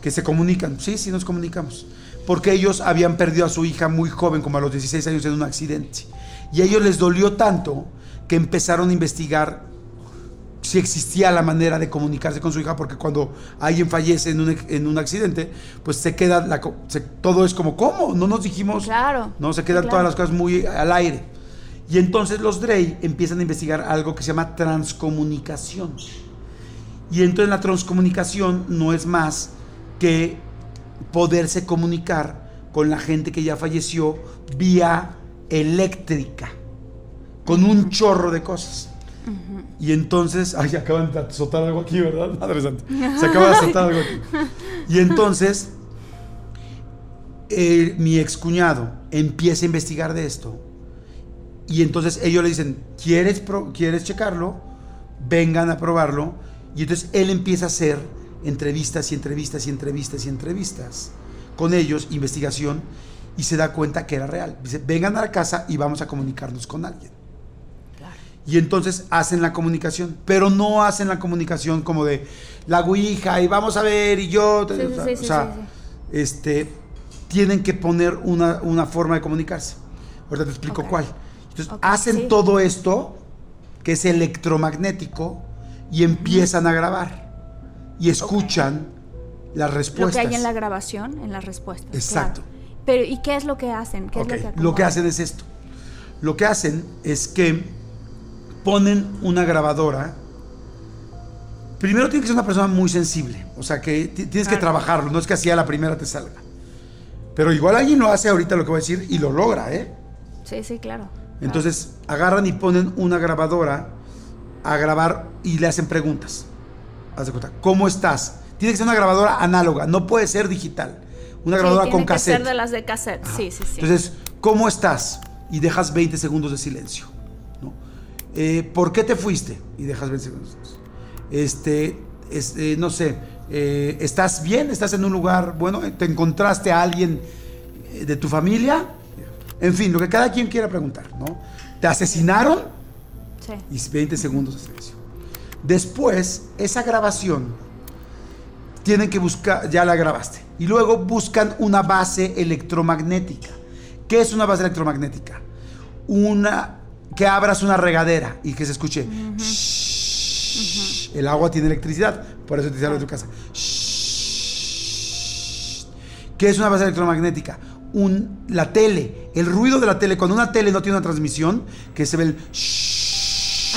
que se comunican, sí, sí nos comunicamos. Porque ellos habían perdido a su hija muy joven, como a los 16 años, en un accidente. Y a ellos les dolió tanto que empezaron a investigar si existía la manera de comunicarse con su hija, porque cuando alguien fallece en un, en un accidente, pues se queda, la co- se- todo es como, ¿cómo? No nos dijimos, Claro. no, se quedan todas las cosas muy al aire. Y entonces los Drey empiezan a investigar algo que se llama transcomunicación. Y entonces la transcomunicación no es más que poderse comunicar con la gente que ya falleció vía eléctrica, con un chorro de cosas. Y entonces, ay, acaban de azotar algo aquí, ¿verdad? Madre santa. Se acaba de azotar algo aquí. Y entonces, eh, mi excuñado empieza a investigar de esto. Y entonces ellos le dicen, ¿quieres, pro- ¿quieres checarlo? Vengan a probarlo. Y entonces él empieza a hacer entrevistas y entrevistas y entrevistas y entrevistas con ellos, investigación, y se da cuenta que era real. Dice, vengan a la casa y vamos a comunicarnos con alguien. Claro. Y entonces hacen la comunicación, pero no hacen la comunicación como de la ouija y vamos a ver y yo, Sí, o sea, sí, sí, o sea, sí, este, tienen que poner una, una forma de comunicarse. Ahorita te explico cuál. Entonces hacen todo esto que es electromagnético y empiezan a grabar y escuchan las Lo respuestas. que hay en la grabación, en las respuestas. Exacto. claro. Pero, ¿y qué es lo que hacen? ¿Qué es lo que Lo que hacen es esto. Lo que hacen es que ponen una grabadora. Primero tiene que ser una persona muy sensible. O sea, que ti- tienes que Claro. trabajarlo. No es que así a la primera te salga. Pero igual alguien lo hace ahorita lo que voy a decir y lo logra, ¿eh? Sí, sí, claro. Entonces agarran y ponen una grabadora a grabar y le hacen preguntas. Haz de cuenta, ¿cómo estás? Tiene que ser una grabadora análoga, no puede ser digital. Una Sí, grabadora tiene con que cassette. ser de las de cassette. Sí, sí, sí. Entonces, ¿cómo estás? Y dejas 20 segundos de silencio. ¿no? Eh, ¿Por qué te fuiste? Y dejas 20 segundos. Este, este, no sé, eh, ¿estás bien? ¿Estás en un lugar bueno? ¿Te encontraste a alguien de tu familia? En fin, lo que cada quien quiera preguntar, ¿no? ¿Te asesinaron? sí. Y 20 segundos de silencio. Después, esa grabación tienen que buscar, ya la grabaste. Y luego buscan una base electromagnética. ¿Qué es una base electromagnética? Una que abras una regadera y que se escuche. "Shhh". El agua tiene electricidad, por eso te sale de tu casa. "Shhh". ¿Qué es una base electromagnética? Un, la tele, el ruido de la tele, cuando una tele no tiene una transmisión, que se ve el "shhh".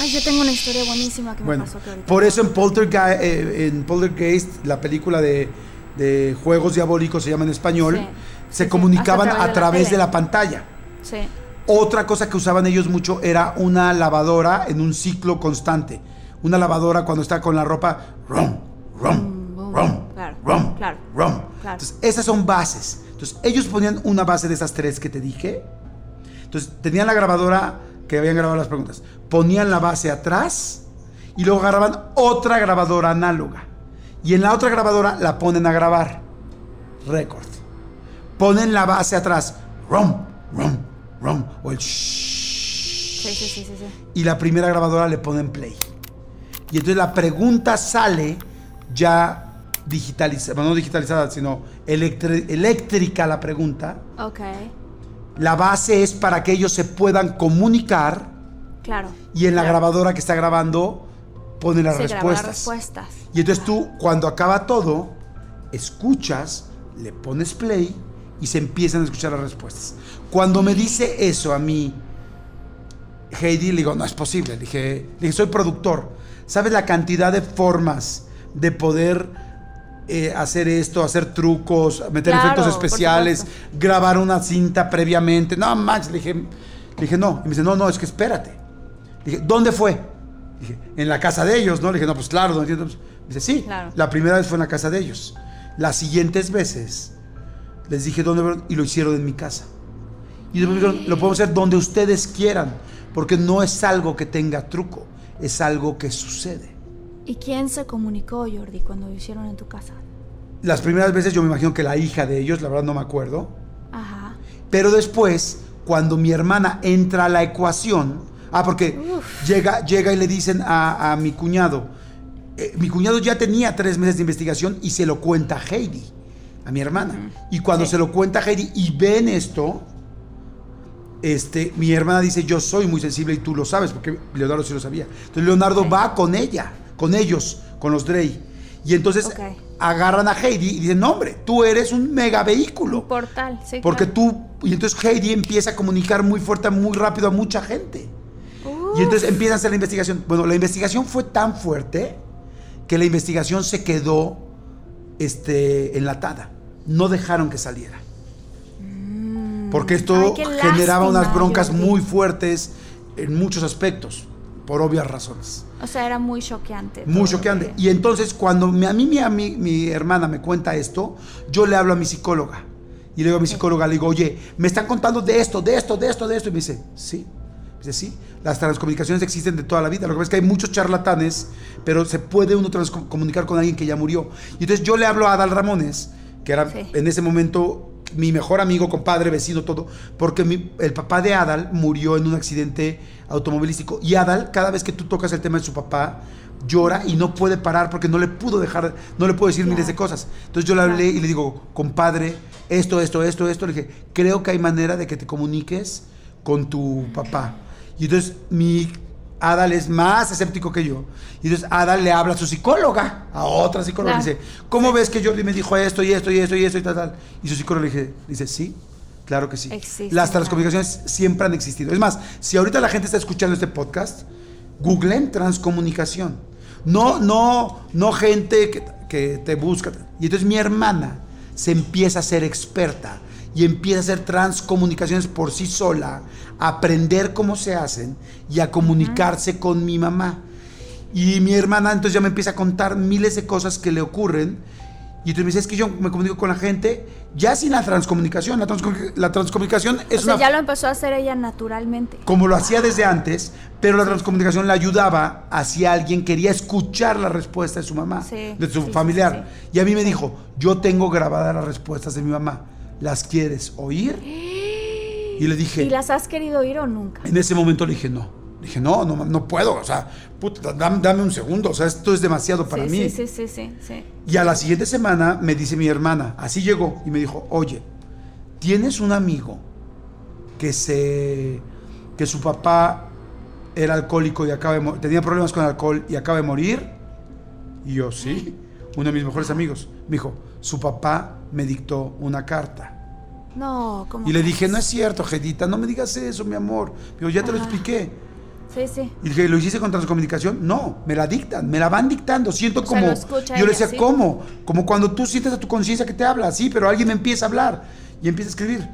Ay, yo tengo una historia buenísima que Bueno, me pasó que por eso en Poltergeist, en Poltergeist, la película de, de Juegos Diabólicos se llama en español, Sí, se sí, comunicaban hasta a través de la, tele. pantalla. Sí. Otra cosa que usaban ellos mucho era una lavadora en un ciclo constante. Una lavadora cuando está con la ropa, rum, rum, Boom, boom. rum, Claro, rum, claro, rum. claro. Entonces, esas son bases. Entonces, ellos ponían una base de esas tres que te dije. Entonces, tenían la grabadora que habían grabado las preguntas. Ponían la base atrás y luego agarraban otra grabadora análoga. Y en la otra grabadora la ponen a grabar. Record. Ponen la base atrás. Rum, rum, rum. O el shhh. Sí, sí, sí, sí, sí. y la primera grabadora le ponen play. Y entonces la pregunta sale ya digitalizada, bueno, no digitalizada, sino eléctrica la pregunta. Ok, La base es para que ellos se puedan comunicar claro. y en la Claro. grabadora que está grabando pone las Se graba respuestas. las respuestas. Y entonces tú, cuando acaba todo, escuchas, le pones play y se empiezan a escuchar las respuestas. Cuando me dice eso a mí, Heidi, le digo, no es posible. Le dije, le dije, soy productor. ¿Sabes la cantidad de formas de poder eh, hacer esto, hacer trucos, meter Claro, efectos especiales, grabar una cinta previamente? No, manches, le dije, le dije, no. Y me dice, no, no, es que espérate. Le dije, ¿dónde fue? Dije, en la casa de ellos, ¿no? Le dije, no, pues claro, ¿no entiendes? Dice, sí, Claro. la primera vez fue en la casa de ellos. Las siguientes veces les dije dónde fueron y lo hicieron en mi casa. Y después me dijeron, lo podemos hacer donde ustedes quieran, porque no es algo que tenga truco, es algo que sucede. ¿Y quién se comunicó, Jordi, cuando lo hicieron en tu casa? Las primeras veces yo me imagino que la hija de ellos, la verdad no me acuerdo, Ajá. Pero después, cuando mi hermana entra a la ecuación, ah, porque llega, llega y le dicen a, a mi cuñado, eh, mi cuñado ya tenía tres meses de investigación y se lo cuenta a Heidi, a mi hermana. Y cuando Sí. se lo cuenta a Heidi y ven esto, este, mi hermana dice, yo soy muy sensible y tú lo sabes, porque Leonardo sí lo sabía. Entonces Leonardo Ok. va con ella, con ellos, con los Drey. Y entonces agarran a Heidi y dicen, no hombre, tú eres un mega vehículo. Un portal, sí. Porque claro. tú, y entonces Heidi empieza a comunicar muy fuerte, muy rápido a mucha gente. Uf, Y entonces empiezan a hacer la investigación. Bueno, la investigación fue tan fuerte que la investigación se quedó este, enlatada. No dejaron que saliera. Porque esto Mm. Ay, qué generaba unas broncas muy fuertes en muchos aspectos, por obvias razones. O sea, era muy choqueante. Muy choqueante. que- Y entonces cuando mi- a mí mi, ami- mi hermana me cuenta esto, yo le hablo a mi psicóloga. Y le digo a mi psicóloga, le digo, oye, me están contando de esto, de esto, de esto, de esto. Y me dice, sí. Me dice, sí. Las transcomunicaciones existen de toda la vida. Lo que pasa es que hay muchos charlatanes, pero se puede uno transcomunicar con alguien que ya murió. Y entonces yo le hablo a Adal Ramones, que era Sí. en ese momento mi mejor amigo, compadre, vecino, todo, porque mi- el papá de Adal murió en un accidente automovilístico. Y Adal, cada vez que tú tocas el tema de su papá, llora y no puede parar porque no le pudo dejar, no le puedo decir Claro. miles de cosas. Entonces yo le hablé y le digo, compadre, esto, esto, esto, esto. Le dije, creo que hay manera de que te comuniques con tu papá. Y entonces mi Adal es más escéptico que yo. Y entonces Adal le habla a su psicóloga, a otra psicóloga. Claro. Le dice, ¿cómo ves que Jordi me dijo esto y esto y esto y esto y tal, tal? Y su psicóloga le dije- dice, sí, claro que sí. Existen, Las claro. transcomunicaciones siempre han existido. Es más, si ahorita la gente está escuchando este podcast, googleen transcomunicación. No, no, no gente que, que te busca. Y entonces mi hermana se empieza a ser experta y empieza a hacer transcomunicaciones por sí sola, a aprender cómo se hacen y a comunicarse con mi mamá. Y mi hermana entonces ya me empieza a contar miles de cosas que le ocurren. Y entonces me dice, es que yo me comunico con la gente ya sin la transcomunicación. La, transcomu- la transcomunicación es o sea, una ya lo empezó a hacer ella naturalmente. como lo hacía desde antes, pero la transcomunicación la ayudaba hacia alguien quería escuchar la respuesta de su mamá, Sí, de su sí, familiar. sí, Y a mí me dijo, yo tengo grabadas las respuestas de mi mamá, ¿las quieres oír? Y le dije, ¿Y las has querido oír o nunca? en ese momento le dije, no. Le dije, no, no, no puedo, o sea, puta, dame, dame un segundo, o sea, esto es demasiado para sí, mí. Sí, sí, sí, sí. Y a la siguiente semana me dice mi hermana, así llegó, y me dijo, oye, ¿tienes un amigo que se que su papá era alcohólico y acaba de mo- tenía problemas con el alcohol y acaba de morir? Y yo, sí, uno de mis mejores amigos. Me dijo, su papá me dictó una carta. No, ¿cómo Y le dije, no es cierto, Jedita, no me digas eso, mi amor. Digo, ya te lo Ajá. expliqué. Sí, sí. Y dije, ¿lo hiciste con transcomunicación? No, me la dictan, me la van dictando. Siento O sea, como. escucha yo le decía, ¿sí? ¿cómo? Como cuando tú sientes a tu conciencia que te habla, sí, pero alguien me empieza a hablar y empieza a escribir.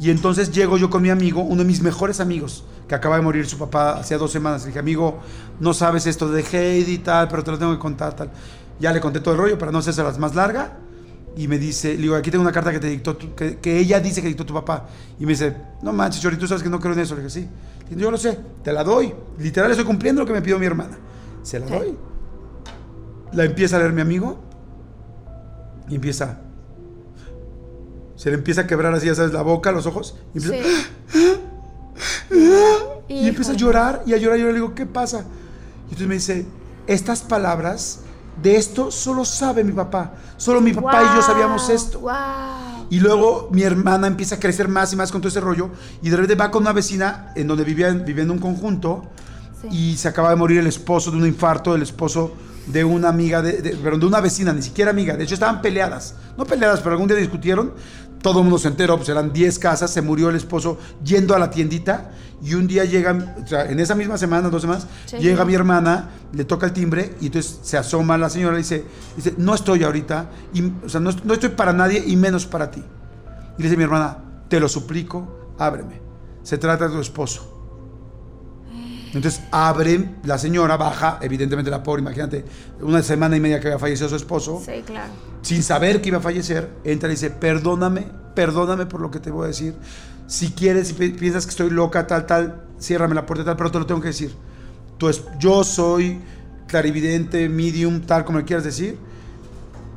Y entonces llego yo con mi amigo, uno de mis mejores amigos, que acaba de morir su papá hacía dos semanas. Le dije, amigo, no sabes esto de Heidi y tal, pero te lo tengo que contar, tal. Ya le conté todo el rollo para no hacerse las más larga. Y me dice, le digo, aquí tengo una carta que te dictó, tu- que, que ella dice que dictó tu papá. Y me dice, no manches, Chori, tú sabes que no creo en eso. Le dije, sí. Yo lo sé, te la doy. Literal, estoy cumpliendo lo que me pidió mi hermana. Se la doy. La empieza a leer mi amigo. Y empieza. Se le empieza a quebrar así, ya sabes, la boca, los ojos. Y empieza, Sí. y empieza a llorar y a llorar y yo le digo, ¿qué pasa? Y entonces me dice, estas palabras, de esto solo sabe mi papá. Solo mi papá y yo sabíamos esto. Wow. Y luego mi hermana empieza a crecer más y más con todo ese rollo. Y de repente va con una vecina en donde vivían viviendo un conjunto. Sí. Y se acaba de morir el esposo de un infarto, el esposo de una amiga, de, de, perdón, de una vecina, ni siquiera amiga. De hecho, estaban peleadas. No peleadas, pero algún día discutieron. Todo el mundo se enteró, pues eran 10 casas. Se murió el esposo yendo a la tiendita. Y un día llega, o sea, en esa misma semana, dos semanas, Sí. llega mi hermana, le toca el timbre y entonces se asoma la señora y dice, dice no estoy ahorita, y, o sea, no, no estoy para nadie y menos para ti. Y le dice mi hermana, te lo suplico, ábreme. Se trata de tu esposo. Entonces abre, la señora baja, evidentemente la pobre, imagínate, una semana y media que había fallecido su esposo, Sí, claro. sin saber que iba a fallecer, entra y dice, perdóname, perdóname por lo que te voy a decir. Si quieres, si pi- piensas que estoy loca, tal, tal, ciérrame la puerta, tal, pero te lo tengo que decir. Tú es, yo soy clarividente, medium, tal como le quieras decir.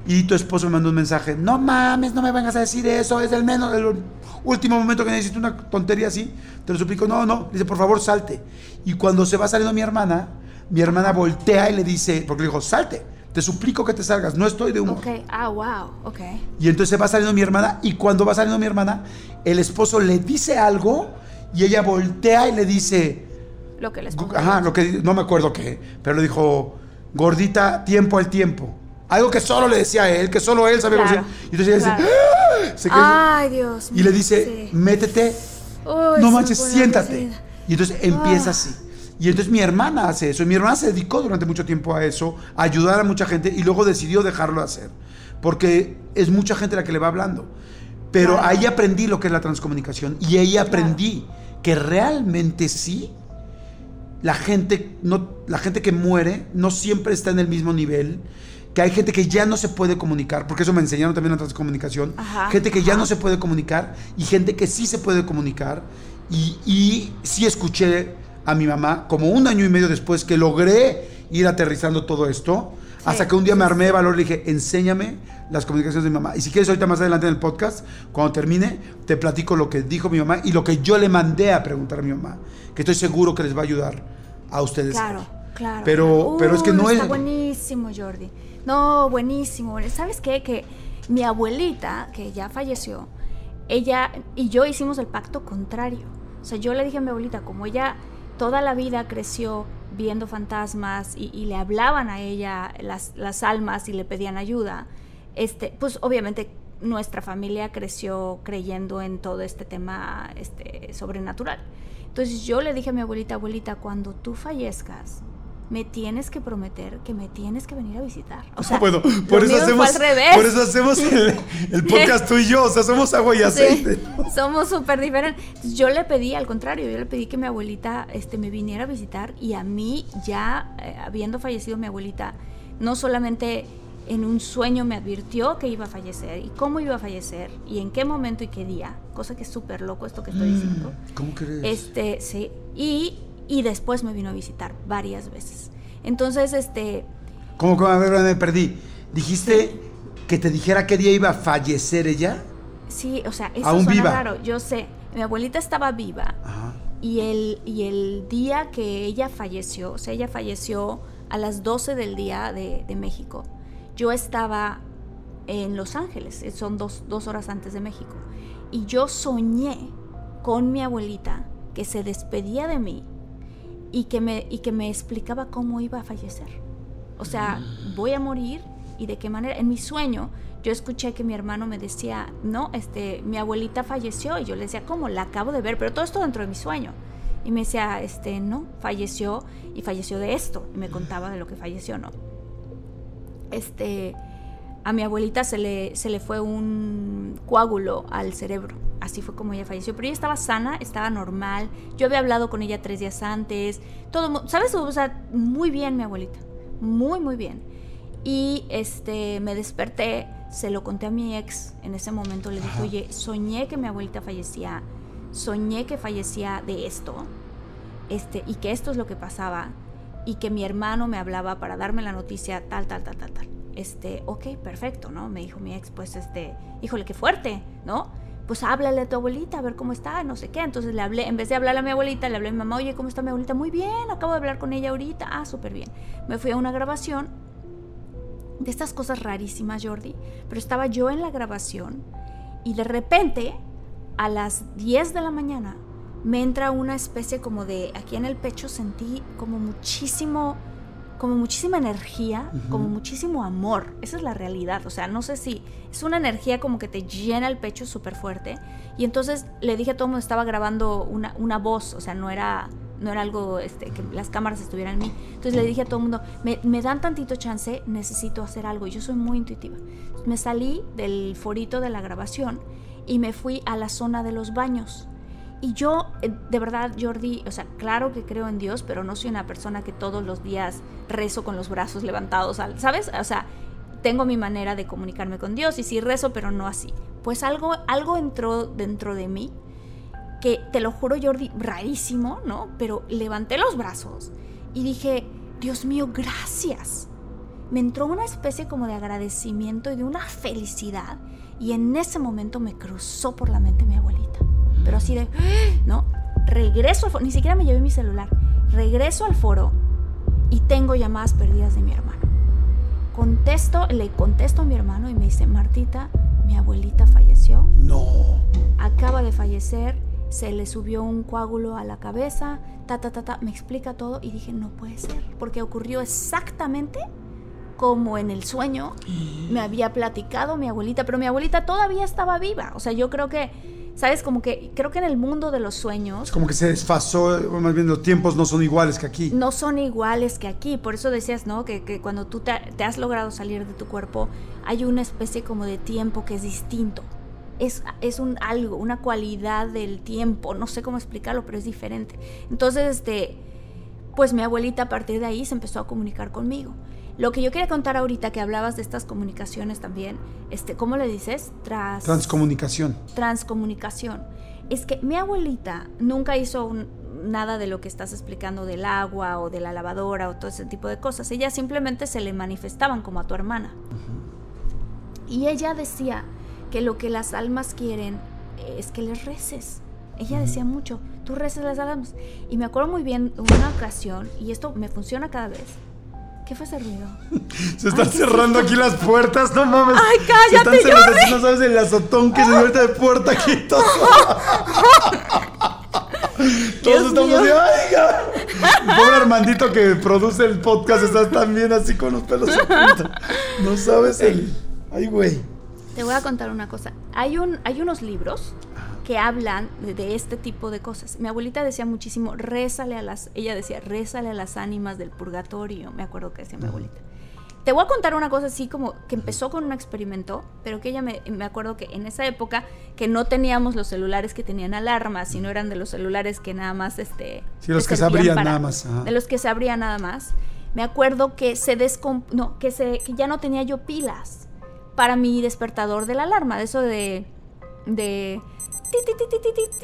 Y tu esposo me mandó un mensaje, no mames, no me vengas a decir eso, es el menos, el último momento que necesito una tontería así. Te lo suplico, no, no. Dice, por favor, salte. Y cuando se va saliendo mi hermana, mi hermana voltea y le dice, porque le dijo, salte, te suplico que te salgas, no estoy de humor. Ok, ah, wow, ok. Y entonces va saliendo mi hermana y cuando va saliendo mi hermana, el esposo le dice algo y ella voltea y le dice, Lo que les ajá, lo que no me acuerdo qué, pero le dijo, gordita, tiempo al tiempo. Algo que solo le decía a él, que solo él sabía Claro, decir. Y entonces ella claro. dice, "Ah", se Ay, Dios y le dice, sí. métete, Uy, no manches, siéntate. Y entonces empieza Ah. así. Y entonces mi hermana hace eso. Y mi hermana se dedicó durante mucho tiempo a eso, a ayudar a mucha gente y luego decidió dejarlo hacer. Porque es mucha gente la que le va hablando. Pero Claro. ahí aprendí lo que es la transcomunicación. Y ahí aprendí que realmente sí, la gente, no, la gente que muere no siempre está en el mismo nivel. Que hay gente que ya no se puede comunicar, porque eso me enseñaron también la transcomunicación. Ajá, gente que ya no se puede comunicar y gente que sí se puede comunicar. Y, y sí escuché a mi mamá, como un año y medio después que logré ir aterrizando todo esto, Sí, hasta que un día me armé de valor y le dije, enséñame las comunicaciones de mi mamá. Y si quieres ahorita más adelante en el podcast, cuando termine, te platico lo que dijo mi mamá y lo que yo le mandé a preguntar a mi mamá, que estoy seguro que les va a ayudar a ustedes. Claro, claro. Pero- pero es que no está es- buenísimo, Jordi. No, buenísimo. ¿Sabes qué? Que mi abuelita, que ya falleció, ella y yo hicimos el pacto contrario. O sea, yo le dije a mi abuelita, como ella toda la vida creció viendo fantasmas y, le hablaban a ella las, las almas y le pedían ayuda, este, pues obviamente nuestra familia creció creyendo en todo este tema este, sobrenatural. Entonces yo le dije a mi abuelita, abuelita, cuando tú fallezcas, me tienes que prometer que me tienes que venir a visitar. O sea, bueno, por eso hacemos, al revés. por eso hacemos el, el podcast tú y yo, o sea, somos agua y aceite. Sí, somos súper diferentes. Entonces, Yo le pedí, al contrario, yo le pedí que mi abuelita este, me viniera a visitar y a mí, ya eh, habiendo fallecido mi abuelita, no solamente en un sueño me advirtió que iba a fallecer y cómo iba a fallecer y en qué momento y qué día, cosa que es súper loco esto que estoy diciendo. ¿Cómo crees? Este, sí, y, y después me vino a visitar varias veces. Entonces, este, ¿Cómo que a ver, me perdí? Dijiste que te dijera qué día iba a fallecer ella. sí, o sea, eso Aún suena viva. raro. Yo sé, mi abuelita estaba viva, Ajá. Y el, y el día que ella falleció, o sea, ella falleció a las 12 del día de, de México. Yo estaba en Los Ángeles, eh, son dos, dos horas antes de México. Y yo soñé con mi abuelita que se despedía de mí y que me, y que me explicaba cómo iba a fallecer. O sea, voy a morir y de qué manera. En mi sueño yo escuché que mi hermano me decía, no, este, mi abuelita falleció. Y yo le decía, ¿cómo? La acabo de ver, pero todo esto dentro de mi sueño. Y me decía, este, no, falleció y falleció de esto. Y me contaba de lo que falleció, ¿no? Este, a mi abuelita se le, se le fue un coágulo al cerebro. Así fue como ella falleció. Pero ella estaba sana, estaba normal. Yo había hablado con ella tres días antes. Todo, ¿sabes? O sea, muy bien mi abuelita. Muy, muy bien. Y este, me desperté, se lo conté a mi ex. En ese momento le dije, oye, soñé que mi abuelita fallecía. Soñé que fallecía de esto. Este, y que esto es lo que pasaba. Y que mi hermano me hablaba para darme la noticia, tal, tal, tal, tal, tal. Este, ok, perfecto, ¿no? Me dijo mi ex, pues, este, híjole, qué fuerte, ¿no? pues háblale a tu abuelita, a ver cómo está, no sé qué. Entonces le hablé, en vez de hablarle a mi abuelita, le hablé a mi mamá, oye, ¿cómo está mi abuelita? Muy bien, acabo de hablar con ella ahorita. Ah, súper bien. Me fui a una grabación de estas cosas rarísimas, Jordi, pero estaba yo en la grabación y de repente, a las 10 de la mañana, me entra una especie como de, aquí en el pecho sentí como muchísimo como muchísima energía, como muchísimo amor. Esa es la realidad. O sea, no sé si es una energía como que te llena el pecho súper fuerte. Y entonces le dije a todo el mundo, estaba grabando una, una voz, o sea, no era, no era algo este, que las cámaras estuvieran en mí. Entonces le dije a todo el mundo, me, me dan tantito chance, necesito hacer algo. Y yo soy muy intuitiva. Me salí del forito de la grabación y me fui a la zona de los baños y yo, eh, de verdad, Jordi, o sea, claro que creo en Dios, pero no soy una persona que todos los días rezo con los brazos levantados, ¿sabes? O sea, tengo mi manera de comunicarme con Dios y sí rezo, pero no así. Pues algo, algo entró dentro de mí que, te lo juro, Jordi, rarísimo, ¿no? Pero levanté los brazos y dije, Dios mío, gracias. Me entró una especie como de agradecimiento y de una felicidad y en ese momento me cruzó por la mente mi abuelita pero así de, ¿no? Regreso al foro, ni siquiera me llevé mi celular, regreso al foro y tengo llamadas perdidas de mi hermano. Contesto, le contesto a mi hermano y me dice, Martita, mi abuelita falleció. No. Acaba de fallecer, se le subió un coágulo a la cabeza, ta, ta, ta, ta, me explica todo y dije, no puede ser, porque ocurrió exactamente como en el sueño me había platicado mi abuelita, pero mi abuelita todavía estaba viva. O sea, yo creo que ¿Sabes? Como que creo que en el mundo de los sueños... como que se desfasó, más bien los tiempos no son iguales que aquí. No son iguales que aquí. Por eso decías, ¿no? Que, cuando tú te, has logrado salir de tu cuerpo, hay una especie como de tiempo que es distinto. Es, es un algo, una cualidad del tiempo. No sé cómo explicarlo, pero es diferente. Entonces, este, pues mi abuelita a partir de ahí se empezó a comunicar conmigo. Lo que yo quería contar ahorita que hablabas de estas comunicaciones también, este, ¿cómo le dices? Tras, transcomunicación. Transcomunicación. Es que mi abuelita nunca hizo nada de lo que estás explicando del agua o de la lavadora o todo ese tipo de cosas. Ella simplemente se le manifestaban como a tu hermana. Y ella decía que lo que las almas quieren es que les reces. Ella decía mucho, tú reces las almas. Y me acuerdo muy bien una ocasión, y esto me funciona cada vez, ¿Qué fue ese ruido? Se están cerrando aquí las puertas, no mames. ¡Ay, cállate! Se están cerrando, no sabes el azotón que se dio ahorita de puerta aquí. Todo. Todos estamos así, ¡ay! pobre Armandito que produce el podcast está también así con los pelos No sabes el. ¡Ay, güey! Te voy a contar una cosa. Hay, un, hay unos libros que hablan de, este tipo de cosas. Mi abuelita decía muchísimo, rézale a las, ella decía, rézale a las ánimas del purgatorio, me acuerdo que decía mi abuelita. Te voy a contar una cosa así como que empezó con un experimento, pero que ella me, me acuerdo que en esa época que no teníamos los celulares que tenían alarmas, sino eran de los celulares que nada más este Sí, los que se abrían nada más. De los que se abrían nada más. Me acuerdo que se descomp no, que se que ya no tenía yo pilas para mi despertador de la alarma, de eso de de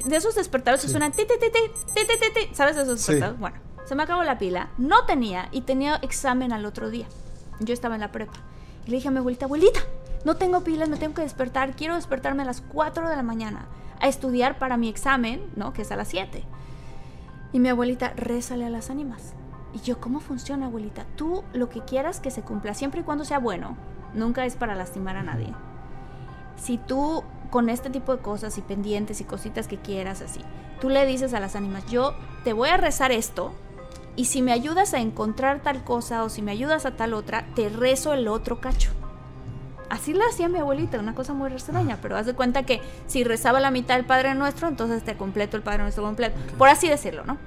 de esos despertadores que suenan ¿sabes esos despertadores? Bueno, se me acabó la pila, no tenía y tenía examen al otro día. Yo estaba en la prepa. Y le dije a mi abuelita, abuelita, no tengo pilas, me tengo que despertar, quiero despertarme a las 4 de la mañana a estudiar para mi examen, ¿no? Que es a las 7. Y mi abuelita, rézale a las ánimas. Y yo, ¿cómo funciona, abuelita? Tú lo que quieras que se cumpla, siempre y cuando sea bueno. Nunca es para lastimar a nadie. Si tú con este tipo de cosas y pendientes y cositas que quieras así. Tú le dices a las ánimas, yo te voy a rezar esto y si me ayudas a encontrar tal cosa o si me ayudas a tal otra, te rezo el otro cacho. Así lo hacía mi abuelita, una cosa muy extraña, pero haz de cuenta que si rezaba la mitad del Padre Nuestro, entonces te completo el Padre Nuestro completo. Por así decirlo, ¿no?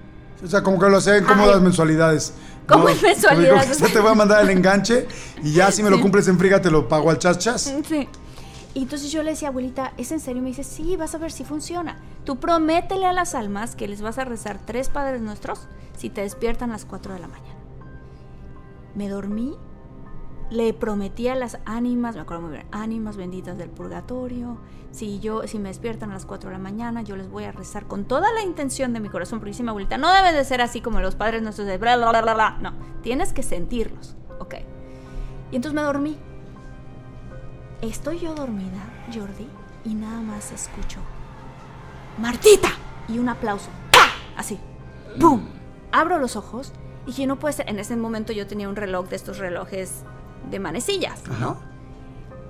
O sea, como que lo hacen como las mensualidades. Como mensualidades. se te va a mandar el enganche y ya si me lo cumples en friga te lo pago al chas chas. Sí. Y entonces yo le decía, abuelita, ¿es en serio? me dice, sí, vas a ver si funciona. Tú prométele a las almas que les vas a rezar tres Padres Nuestros si te despiertan a las 4 de la mañana. Me dormí, le prometí a las ánimas, me acuerdo muy bien, ánimas benditas del purgatorio, si yo, si me despiertan a las 4 de la mañana, yo les voy a rezar con toda la intención de mi corazón, porque mi abuelita, no debe de ser así como los Padres Nuestros de bla, bla, bla, bla. No, tienes que sentirlos, ok. Y entonces me dormí Estoy yo dormida, Jordi, y nada más escucho, Martita, y un aplauso, ¡pa! Así, ¡pum! Abro los ojos y dije, no puede ser. En ese momento yo tenía un reloj de estos relojes de manecillas, ¿no? Ajá.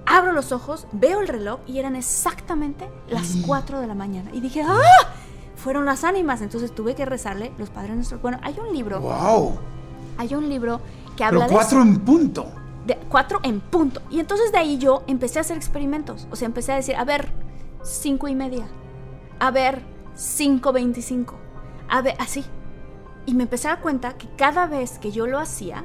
Abro los ojos, veo el reloj y eran exactamente las 4 de la mañana. Y dije, ¡ah! Fueron las ánimas. Entonces tuve que rezarle los padres nuestros. Bueno, hay un libro, ¡Wow! hay un libro que habla Pero de cuatro eso. en punto. De cuatro en punto. Y entonces de ahí yo empecé a hacer experimentos. O sea, empecé a decir, a ver, cinco y media. A ver, cinco veinticinco. A ver, así. Y me empecé a dar cuenta que cada vez que yo lo hacía,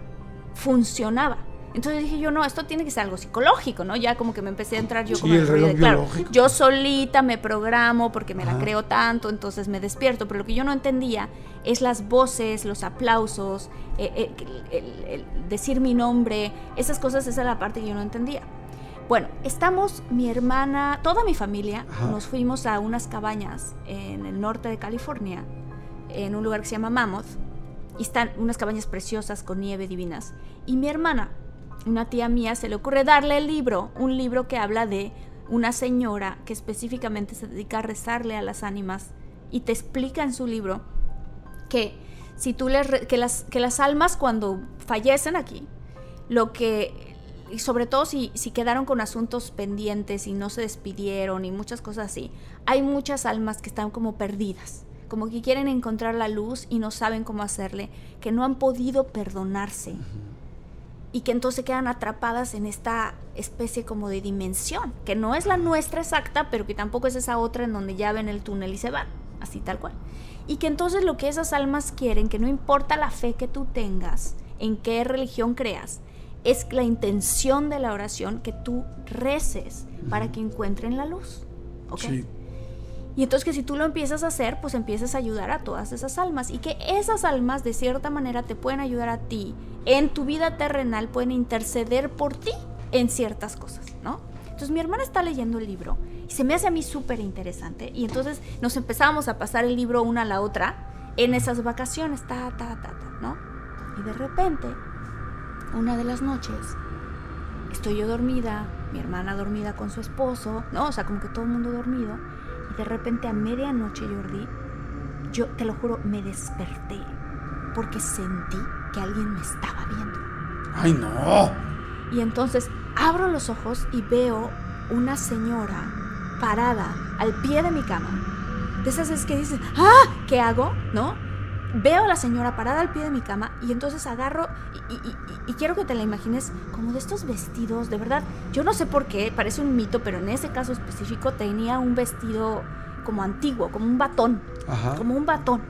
funcionaba. Entonces dije yo, no, esto tiene que ser algo psicológico, ¿no? Ya como que me empecé a entrar yo Sí, como el rollo de, reloj claro, yo solita me programo porque me la Ajá. creo tanto, entonces me despierto. Pero lo que yo no entendía es las voces, los aplausos, eh, eh, el- el- el decir mi nombre, esas cosas, esa era la parte que yo no entendía. Bueno, estamos, mi hermana, toda mi familia, Ajá. nos fuimos a unas cabañas en el norte de California, en un lugar que se llama Mammoth, y están unas cabañas preciosas con nieve divinas. Y mi hermana, una tía mía, se le ocurre darle el libro, un libro que habla de una señora que específicamente se dedica a rezarle a las ánimas y te explica en su libro que si tú les que las que las almas cuando fallecen aquí lo que y sobre todo si, si quedaron con asuntos pendientes y no se despidieron y muchas cosas así hay muchas almas que están como perdidas como que quieren encontrar la luz y no saben cómo hacerle que no han podido perdonarse y que entonces quedan atrapadas en esta especie como de dimensión, que no es la nuestra exacta, pero que tampoco es esa otra en donde ya ven el túnel y se van, así tal cual. Y que entonces lo que esas almas quieren, que no importa la fe que tú tengas, en qué religión creas, es la intención de la oración que tú reces para que encuentren la luz. ¿ok? Sí. Y entonces que si tú lo empiezas a hacer, pues empiezas a ayudar a todas esas almas. Y que esas almas de cierta manera te pueden ayudar a ti. En tu vida terrenal pueden interceder por ti en ciertas cosas, ¿no? Entonces mi hermana está leyendo el libro y se me hace a mí súper interesante. Y entonces nos empezamos a pasar el libro una a la otra en esas vacaciones, ta, ta, ta, ta, ¿no? Y de repente, una de las noches, estoy yo dormida, mi hermana dormida con su esposo, ¿no? O sea, como que todo el mundo dormido. De repente a medianoche, Jordi, yo te lo juro, me desperté porque sentí que alguien me estaba viendo. ¡Ay, no! Y entonces abro los ojos y veo una señora parada al pie de mi cama. De esas es que dices, ¡ah! ¿Qué hago? ¿No? Veo a la señora parada al pie de mi cama y entonces agarro y, y- y- y quiero que te la imagines como de estos vestidos, de verdad. Yo no sé por qué, parece un mito, pero en ese caso específico tenía un vestido como antiguo, como un batón Ajá. como un batón.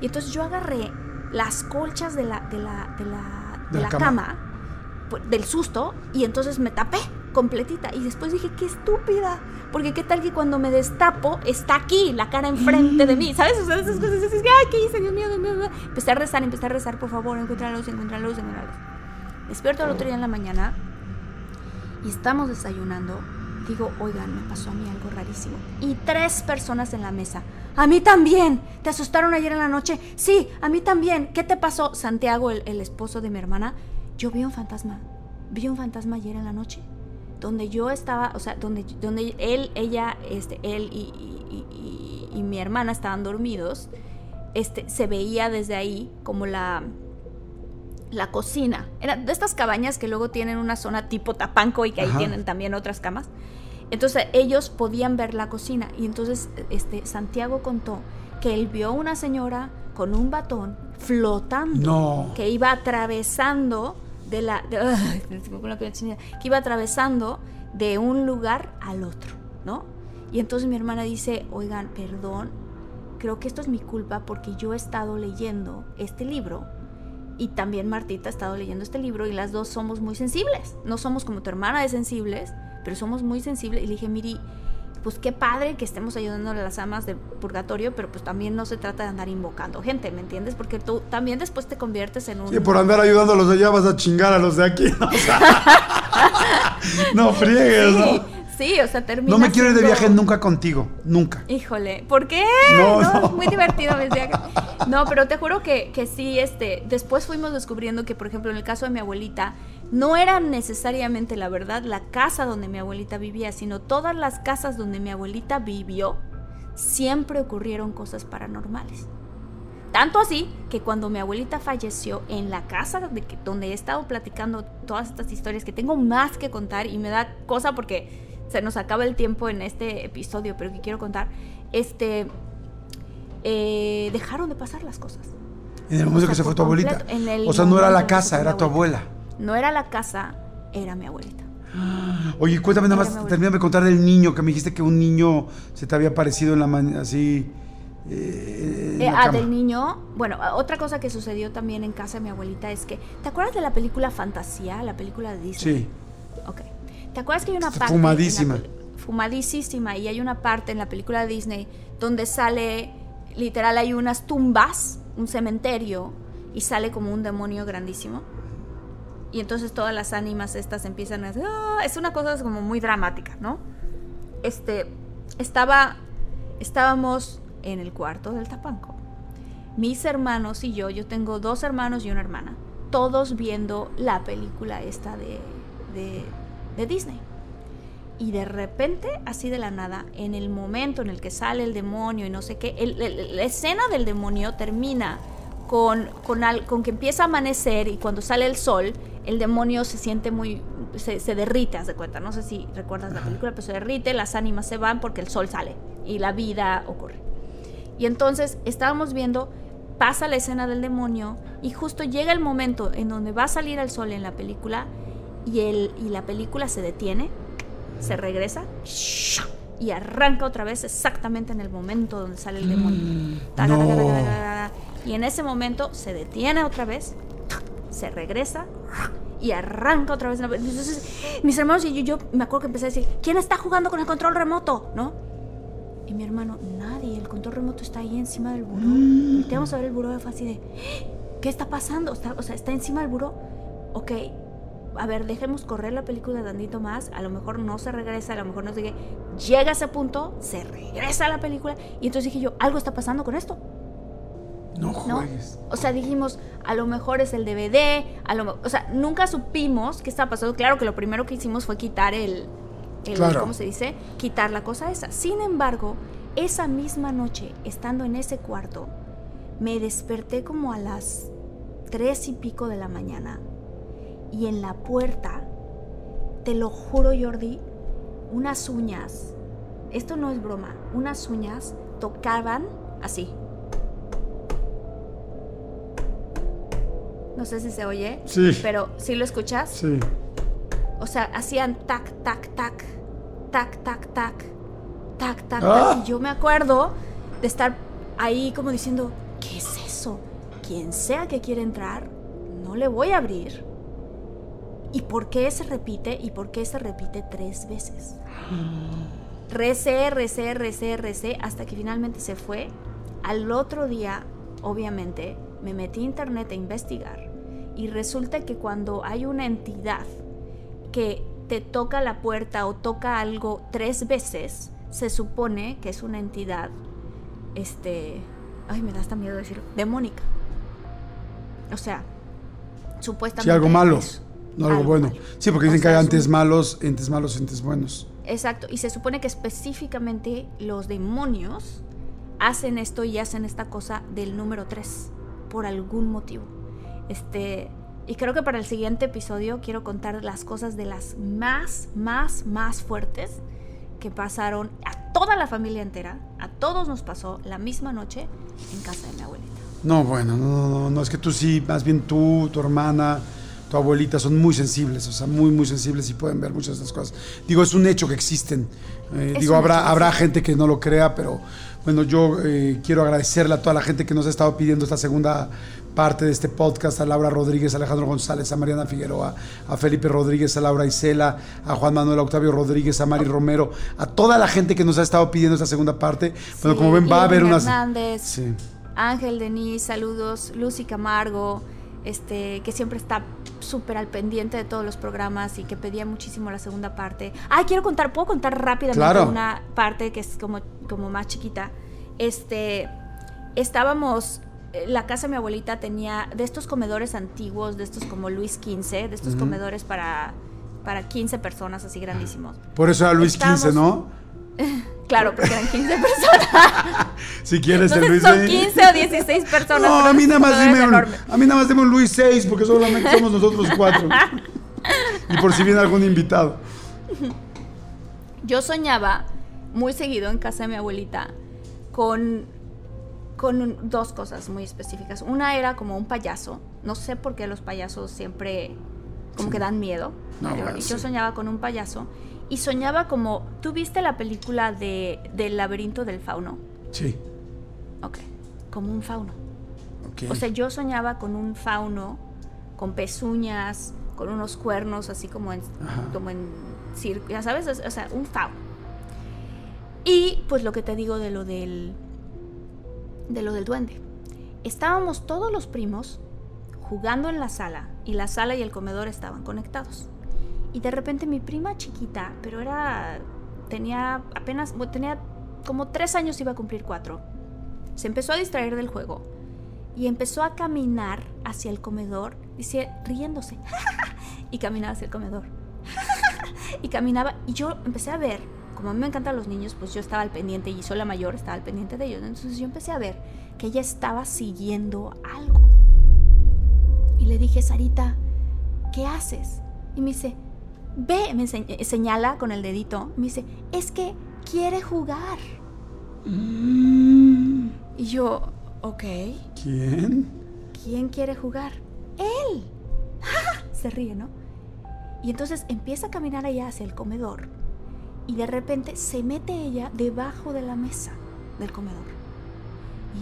Y entonces yo agarré las colchas de la, de la, de la, de De la la cama. cama, pues, del susto, y entonces me tapé completita. Y después dije, qué estúpida. Porque qué tal que cuando me destapo está aquí, la cara enfrente de mí. ¿Sabes? O sea, esas cosas. dices, Ay, ¿qué hice? Dios mío, Dios mío. Dios mío". Empecé a rezar, empecé a rezar, por favor, encuentra la luz, encuentra la luz, encuentra la luz. Despierto al otro día en la mañana y estamos desayunando. Digo, oigan, me pasó a mí algo rarísimo. Y tres personas en la mesa. A mí también. ¿Te asustaron ayer en la noche? Sí, a mí también. ¿Qué te pasó? Santiago, el, el esposo de mi hermana. Yo vi un fantasma. Vi un fantasma ayer en la noche. Donde yo estaba, o sea, donde, donde él, ella, este, él y, y- y- y- y mi hermana estaban dormidos. Este, se veía desde ahí como la, la cocina. Era de estas cabañas que luego tienen una zona tipo tapanco y que ahí Ajá. tienen también otras camas. Entonces ellos podían ver la cocina y entonces este Santiago contó que él vio una señora con un batón flotando No. que iba atravesando de la de- chinita, que iba atravesando de un lugar al otro, ¿no? Y entonces mi hermana dice, "Oigan, perdón, creo que esto es mi culpa porque yo he estado leyendo este libro y también Martita ha estado leyendo este libro y las dos somos muy sensibles. No somos como tu hermana de sensibles, pero somos muy sensibles. Y le dije, Miri, pues qué padre que estemos ayudando a las amas de purgatorio, pero pues también no se trata de andar invocando gente, ¿me entiendes? Porque tú también después te conviertes en un... Sí, por andar ayudando a los de allá vas a chingar a los de aquí. ¿no? O sea, no friegues, Sí, ¿no? sí, o sea, termina No me quiero ir de viaje nunca contigo. Nunca. Híjole, ¿por qué? No, No, no. es muy divertido mis viajes. No, pero te juro que, que sí, este, después fuimos descubriendo que, por ejemplo, en el caso de mi abuelita, no era necesariamente la verdad la casa donde mi abuelita vivía, sino todas las casas donde mi abuelita vivió, siempre ocurrieron cosas paranormales. Tanto así que cuando mi abuelita falleció en la casa de que, donde he estado platicando todas estas historias, que tengo más que contar y me da cosa porque se nos acaba el tiempo en este episodio, pero que quiero contar, este, eh, dejaron de pasar las cosas. En el momento O sea, que se fue tu abuelita. completo, en el O sea, no era la casa, era tu abuela. No era la casa, era mi abuelita. Oye, cuéntame nada más, termíname de contar del niño, que me dijiste que un niño se te había aparecido en la mañana, así. eh, Eh, ah, del niño. Bueno, ah, otra cosa que sucedió también en casa de mi abuelita es que. ¿Te acuerdas de la película Fantasía? La película de Disney. Sí. Ok. ¿Te acuerdas que hay una Está parte. fumadísima. fumadísima. Y hay una parte en la película de Disney donde sale. Literal, hay unas tumbas, un cementerio, y sale como un demonio grandísimo. Y entonces todas las ánimas estas empiezan a. ¡Ah! Es una cosa como muy dramática, ¿no? Este. Estaba. Estábamos en el cuarto del tapanco. Mis hermanos y yo, yo tengo dos hermanos y una hermana, todos viendo la película esta de, de, Disney. Y de repente, así de la nada, en el momento en el que sale el demonio y no sé qué, la escena del demonio termina con, con que empieza a amanecer y cuando sale el sol, el demonio se siente muy, se, se derrite, haz de cuenta. No sé si recuerdas la película, pero se derrite, las ánimas se van porque el sol sale y la vida ocurre. Y entonces estábamos viendo, pasa la escena del demonio y justo llega el momento en donde va a salir el sol en la película y, el, y la película se detiene, se regresa y arranca otra vez exactamente en el momento donde sale el demonio. Y en ese momento se detiene otra vez, se regresa y arranca otra vez. Entonces, mis hermanos y yo, yo me acuerdo que empecé a decir, ¿quién está jugando con el control remoto? ¿No? Y mi hermano, nadie, el control remoto está ahí encima del buró. Volteamos a ver el buró fue así de, ¿qué está pasando? Está- o sea, está encima del buró. Ok, a ver, dejemos correr la película tantito más. A lo mejor no se regresa, a lo mejor no qué. Llega a ese punto, se regresa a la película. Y entonces dije yo, algo está pasando con esto. No ¿no? juegues. O sea, dijimos, a lo mejor es el DVD, a lo, o sea, nunca supimos qué estaba pasando. Claro que lo primero que hicimos fue quitar el, el Claro. ¿cómo se dice? Quitar la cosa esa. Sin embargo, esa misma noche, estando en ese cuarto, me desperté como a las tres y pico de la mañana y en la puerta, te lo juro Jordi, unas uñas, esto no es broma, unas uñas tocaban así. No sé si se oye, Sí. pero si lo escuchas, Sí. o sea, hacían tac, tac, tac, tac, tac, tac, tac, tac, Ah. tac. Y yo me acuerdo de estar ahí como diciendo, ¿qué es eso? Quien sea que quiera entrar, no le voy a abrir. ¿Y por qué se repite? ¿Y por qué se repite tres veces? Recé, recé, recé, recé, hasta que finalmente se fue. Al otro día, obviamente, me metí a internet a investigar. Y resulta que cuando hay una entidad que te toca la puerta o toca algo tres veces, se supone que es una entidad, este, ay, me da hasta miedo decirlo, demónica. O sea, supuestamente. Sí, algo malo. es No algo, bueno. malo. Sí, porque O dicen que hay es un- entes malos, entes malos, entes buenos. Exacto, y se supone que específicamente los demonios hacen esto y hacen esta cosa del número 3 por algún motivo. Este, y creo que para el siguiente episodio quiero contar las cosas de las más, más, más fuertes que pasaron a toda la familia entera, a todos nos pasó la misma noche en casa de mi abuelita. No, bueno, no, no, no, es que tú sí, más bien tú, tu hermana, tu abuelita son muy sensibles, o sea, muy, muy sensibles y pueden ver muchas de estas cosas. Digo, es un hecho que existen. Eh, digo, habrá, habrá gente que no lo crea, pero bueno, yo eh, quiero agradecerle a toda la gente que nos ha estado pidiendo esta segunda parte de este podcast, a Laura Rodríguez, a Alejandro González, a Mariana Figueroa, a Felipe Rodríguez, a Laura Isela, a Juan Manuel Octavio Rodríguez, a Mari Romero, a toda la gente que nos ha estado pidiendo esta segunda parte. Bueno, Sí, como ven, va a haber unas... Hernández, Sí. Ángel Denis, saludos. Lucy Camargo, este, que siempre está súper al pendiente de todos los programas y que pedía muchísimo la segunda parte. Ay, quiero contar, puedo contar rápidamente Claro. una parte que es como, como más chiquita. Este, estábamos eh, la casa de mi abuelita tenía de estos comedores antiguos, de estos como Luis XV, de estos comedores para, para 15 personas así grandísimos. Por eso era Luis Estábamos- XV, ¿no? Claro, porque eran 15 personas. Si quieres el Luis son de- 15 o 16 personas. No, a mí nada más dime un, a mí nada más dime un Luis 6 porque solamente somos nosotros cuatro. Y por si viene algún invitado. Yo soñaba muy seguido en casa de mi abuelita con, con dos cosas muy específicas. Una era como un payaso. No sé por qué los payasos siempre como que dan miedo. No, pero bueno, yo sí. soñaba con un payaso y soñaba como... ¿Tú viste la película de, del laberinto del fauno? Sí. Ok, como un fauno. ok. O sea, yo soñaba con un fauno, con pezuñas, con unos cuernos, así como en, Ajá. como en circo, ya sabes, o sea, un fauno. Y pues lo que te digo de lo del, de lo del duende. Estábamos todos los primos jugando en la sala y la sala y el comedor estaban conectados. Y de repente mi prima chiquita, pero era, tenía apenas, tenía como tres años, iba a cumplir cuatro, se empezó a distraer del juego y empezó a caminar hacia el comedor, dice, riéndose, y caminaba hacia el comedor. y caminaba, y yo empecé a ver, como a mí me encantan los niños, pues yo estaba al pendiente y soy la mayor, estaba al pendiente de ellos. Entonces yo empecé a ver que ella estaba siguiendo algo. Y le dije, Sarita, ¿qué haces? Y me dice, ve, me eh, señala con el dedito, me dice, es que quiere jugar. Mm, Y yo, ok, ¿Quién? ¿quién quiere jugar? Él. Se ríe, ¿no? Y entonces empieza a caminar allá hacia el comedor y de repente se mete ella debajo de la mesa del comedor.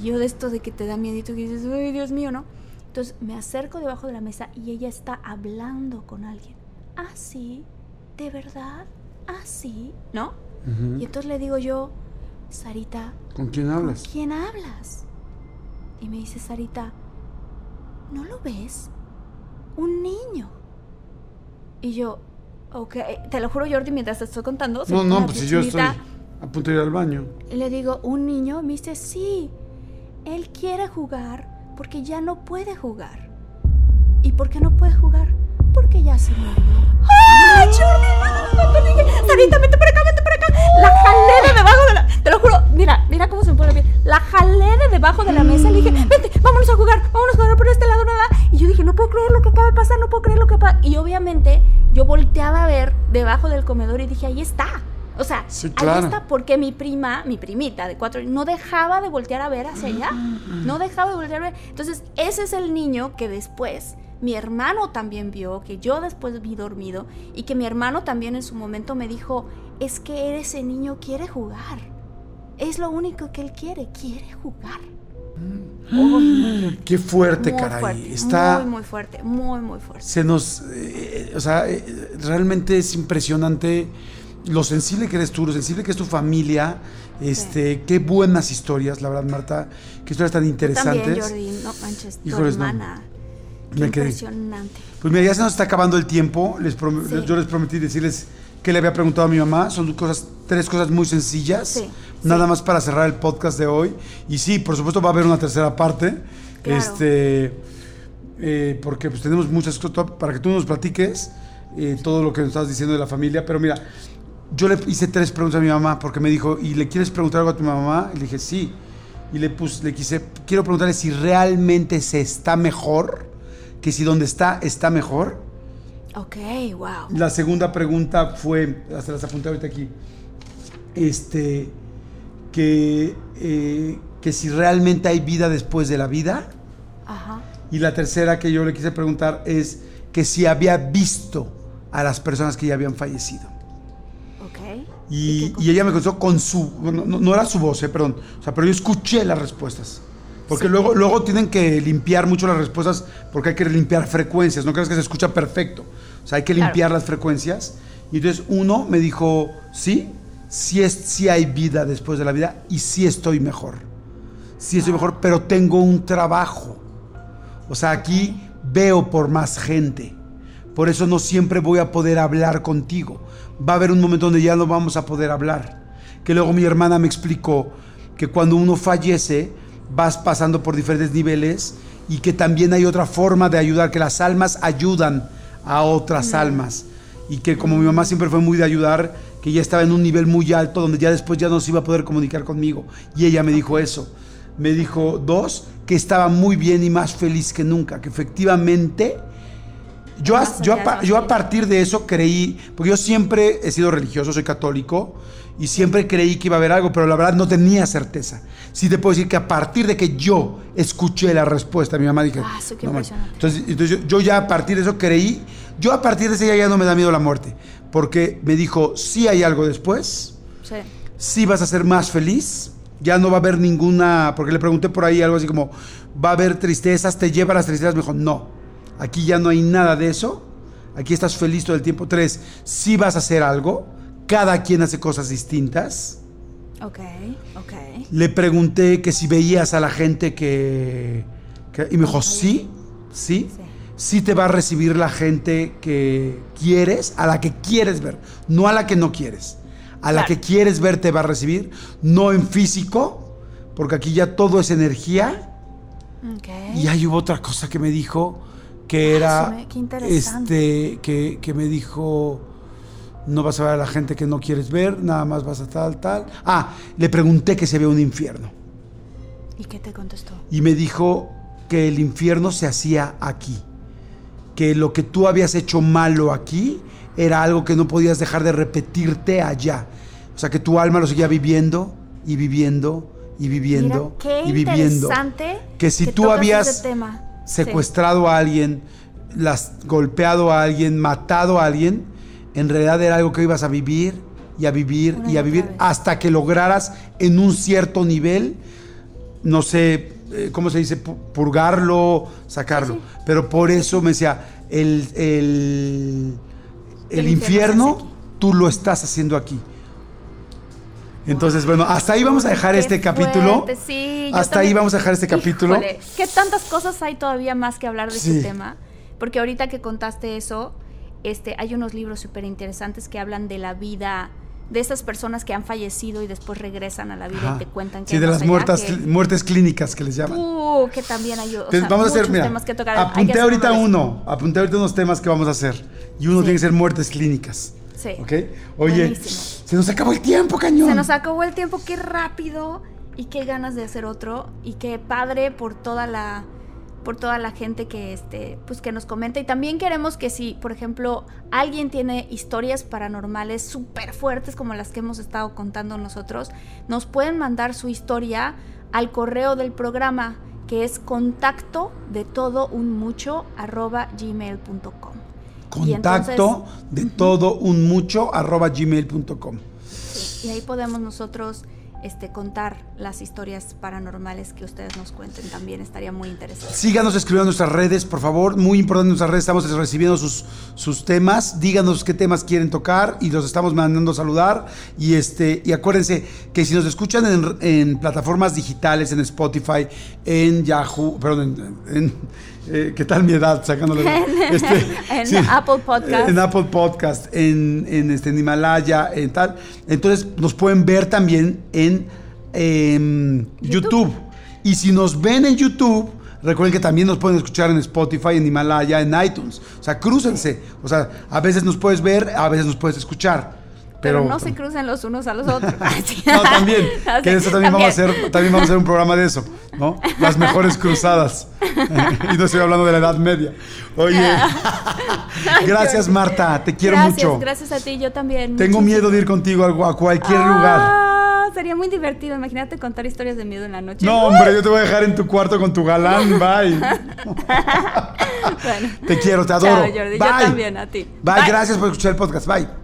Y yo de esto de que te da miedito que dices, uy, Dios mío, ¿no? Entonces me acerco debajo de la mesa y ella está hablando con alguien. Ah, sí, de verdad, ah, sí, ¿no? Y entonces le digo yo, Sarita, ¿Con quién ¿Con hablas? quién hablas? Y me dice Sarita, ¿no lo ves? Un niño. Y yo, ok, te lo juro Jordi, mientras te estoy contando. No, no, pues si yo estoy a punto de ir al baño. Y le digo, ¿un niño? Me dice, sí. Él quiere jugar porque ya no puede jugar. ¿Y por qué no puede jugar? Porque ya se murió. ¡Ah, Jordi! no! Sarita, vete para acá, vete para acá. La jalé de debajo de la... Te lo juro, mira, mira cómo se me pone piel. La jalé de debajo de la mesa y le dije, vente, vámonos a jugar, vámonos a jugar por este lado, nada. Y yo dije, no puedo creer lo que acaba de pasar, no puedo creer lo que pasa. Y obviamente yo volteaba a ver debajo del comedor y dije, ahí está. O sea, Sí, ahí está porque mi prima, mi primita de cuatro años, no dejaba de voltear a ver hacia allá. No dejaba de voltear a ver. Entonces, ese es el niño que después mi hermano también vio, que yo después vi dormido y que mi hermano también en su momento me dijo, es que ese niño quiere jugar. Es lo único que él quiere, quiere jugar. Uy, Qué fuerte, caray. fuerte, Está. muy, muy fuerte, muy, muy fuerte. se nos, eh, o sea, eh, realmente es impresionante lo sensible que eres tú, lo sensible que es tu familia, este, qué buenas historias, la verdad, Marta, qué historias tan interesantes. También, Jordi, no manches, tu Híjoles, no. hermana. Qué impresionante. Pues mira, ya se nos está acabando el tiempo. Les Sí. Yo les prometí decirles que le había preguntado a mi mamá. Son cosas, tres cosas muy sencillas. Sí, Nada más para cerrar el podcast de hoy. Y sí, por supuesto va a haber una tercera parte. Claro. Este, eh, porque pues tenemos muchas cosas para que tú nos platiques eh, todo lo que nos estás diciendo de la familia. Pero mira, yo le hice tres preguntas a mi mamá porque me dijo, ¿y le quieres preguntar algo a tu mamá? Y le dije, sí. Y le, puse, le quise, quiero preguntarle si realmente se está mejor, que si donde está está mejor. Ok, wow. La segunda pregunta fue, hasta las apunté ahorita aquí, este, que, eh, que si realmente hay vida después de la vida. Ajá. Y la tercera que yo le quise preguntar es que si había visto a las personas que ya habían fallecido. Y, y ella me contestó con su, no, no era su voz, eh, perdón, o sea, pero yo escuché las respuestas. Porque Sí. luego, luego tienen que limpiar mucho las respuestas porque hay que limpiar frecuencias, no creas que se escucha perfecto. O sea, hay que Claro. limpiar las frecuencias. Y entonces uno me dijo, sí, sí, es, sí hay vida después de la vida y sí estoy mejor. Sí estoy mejor, pero tengo un trabajo. O sea, aquí veo por más gente. Por eso no siempre voy a poder hablar contigo. Va a haber un momento donde ya no vamos a poder hablar. Que luego mi hermana me explicó que cuando uno fallece, vas pasando por diferentes niveles y que también hay otra forma de ayudar, que las almas ayudan a otras almas. Y que como mi mamá siempre fue muy de ayudar, que ya estaba en un nivel muy alto donde ya después ya no se iba a poder comunicar conmigo. Y ella me dijo eso. Me dijo, dos, que estaba muy bien y más feliz que nunca, que efectivamente... Yo, a, yo, yo partir de eso creí, porque yo siempre he sido religioso, soy católico, y siempre creí que iba a haber algo, pero la verdad no tenía certeza. Sí te puedo decir que a partir de que yo escuché la respuesta, mi mamá dije, Ah, sí, qué "No, man". impresionante. entonces, entonces yo, yo ya a partir de eso creí, yo a partir de ese día ya no me da miedo la muerte, porque me dijo, sí hay algo después, Sí. sí vas a ser más feliz, ya no va a haber ninguna, porque le pregunté por ahí algo así como, va a haber tristezas, te lleva las tristezas, me dijo, no, aquí ya no hay nada de eso, aquí estás feliz todo el tiempo. Tres, sí vas a hacer algo, cada quien hace cosas distintas. Ok, ok. Le pregunté que si veías a la gente que... que- y me dijo, sí, sí, Sí. sí te va a recibir la gente que quieres, a la que quieres ver, no a la que no quieres. A la que quieres ver te va a recibir, no en físico, porque aquí ya todo es energía. Ok. Y ahí hubo otra cosa que me dijo, que era, me- este, que, que me dijo, no vas a ver a la gente que no quieres ver, nada más vas a tal, tal. Ah, le pregunté que si había un infierno. ¿Y qué te contestó? Y me dijo que el infierno se hacía aquí. Que lo que tú habías hecho malo aquí era algo que no podías dejar de repetirte allá. O sea, que tu alma lo seguía viviendo y viviendo y viviendo Mira, qué y viviendo. interesante Que si tú habías ese tema. Secuestrado a alguien, las, golpeado a alguien, matado a alguien, en realidad era algo que ibas a vivir y a vivir Una y a vivir vez. hasta que lograras en un cierto nivel, no sé, eh, ¿cómo se dice? Pu- Purgarlo, sacarlo. Sí, sí. Pero por eso me decía, el, el, el infierno tú lo estás haciendo aquí. Entonces, bueno, hasta ahí vamos a dejar Qué este capítulo. fuerte, sí, yo hasta ahí también- vamos a dejar este capítulo. Híjole, ¿Qué tantas cosas hay todavía más que hablar de Sí. este tema? Porque ahorita que contaste eso, este, hay unos libros súper interesantes que hablan de la vida de esas personas que han fallecido y después regresan a la vida Ajá. y te cuentan que Sí, de las muertas, que- muertes clínicas que les llaman. Uh, que también hay o sea, vamos a hacer, mira, temas que tocar. Que apunté hacer ahorita uno, apunté ahorita unos temas que vamos a hacer. Y uno Sí. tiene que ser muertes clínicas. Sí. ¿Ok? Oye, Buenísimo. Se nos acabó el tiempo, cañón. Se nos acabó el tiempo, qué rápido y qué ganas de hacer otro y qué padre por toda la por toda la gente que este pues que nos comenta y también queremos que si por ejemplo alguien tiene historias paranormales súper fuertes como las que hemos estado contando nosotros nos pueden mandar su historia al correo del programa que es contacto de todo un mucho arroba gmail.com Entonces- Contacto de todo un mucho arroba gmail.com. Y ahí podemos nosotros este, contar las historias paranormales que ustedes nos cuenten también. Estaría muy interesante. Síganos escribiendo en nuestras redes, por favor. Muy importante en nuestras redes. Estamos recibiendo sus, sus temas. Díganos qué temas quieren tocar y los estamos mandando a saludar. Y, este, y acuérdense que si nos escuchan en, en plataformas digitales, en Spotify, en Yahoo, perdón, en, en- eh, ¿qué tal mi edad? Sacándole. este, En Apple Podcast. En Apple Podcast, en, en, este, en Himalaya, en tal. Entonces nos pueden ver también en em, YouTube. YouTube. Y si nos ven en YouTube, recuerden que también nos pueden escuchar en Spotify, en Himalaya, en iTunes. O sea, crúcense. O sea, a veces nos puedes ver, a veces nos puedes escuchar. Pero, Pero, no se crucen los unos a los otros. Así. No, también. Así, Que eso también, Vamos a hacer, también vamos a hacer un programa de eso, ¿no? Las mejores cruzadas. y no estoy hablando de la Edad Media. Oye, gracias Marta, te quiero gracias, mucho. Gracias a ti, yo también. Tengo miedo de ir contigo a, a cualquier lugar. Ah, Sería muy divertido. Imagínate contar historias de miedo en la noche. No, hombre, yo te voy a dejar en tu cuarto con tu galán. Bye. Bueno. Te quiero, te adoro. Chao, Jordi. Bye. Yo también, a ti. Bye, gracias por escuchar el podcast. Bye.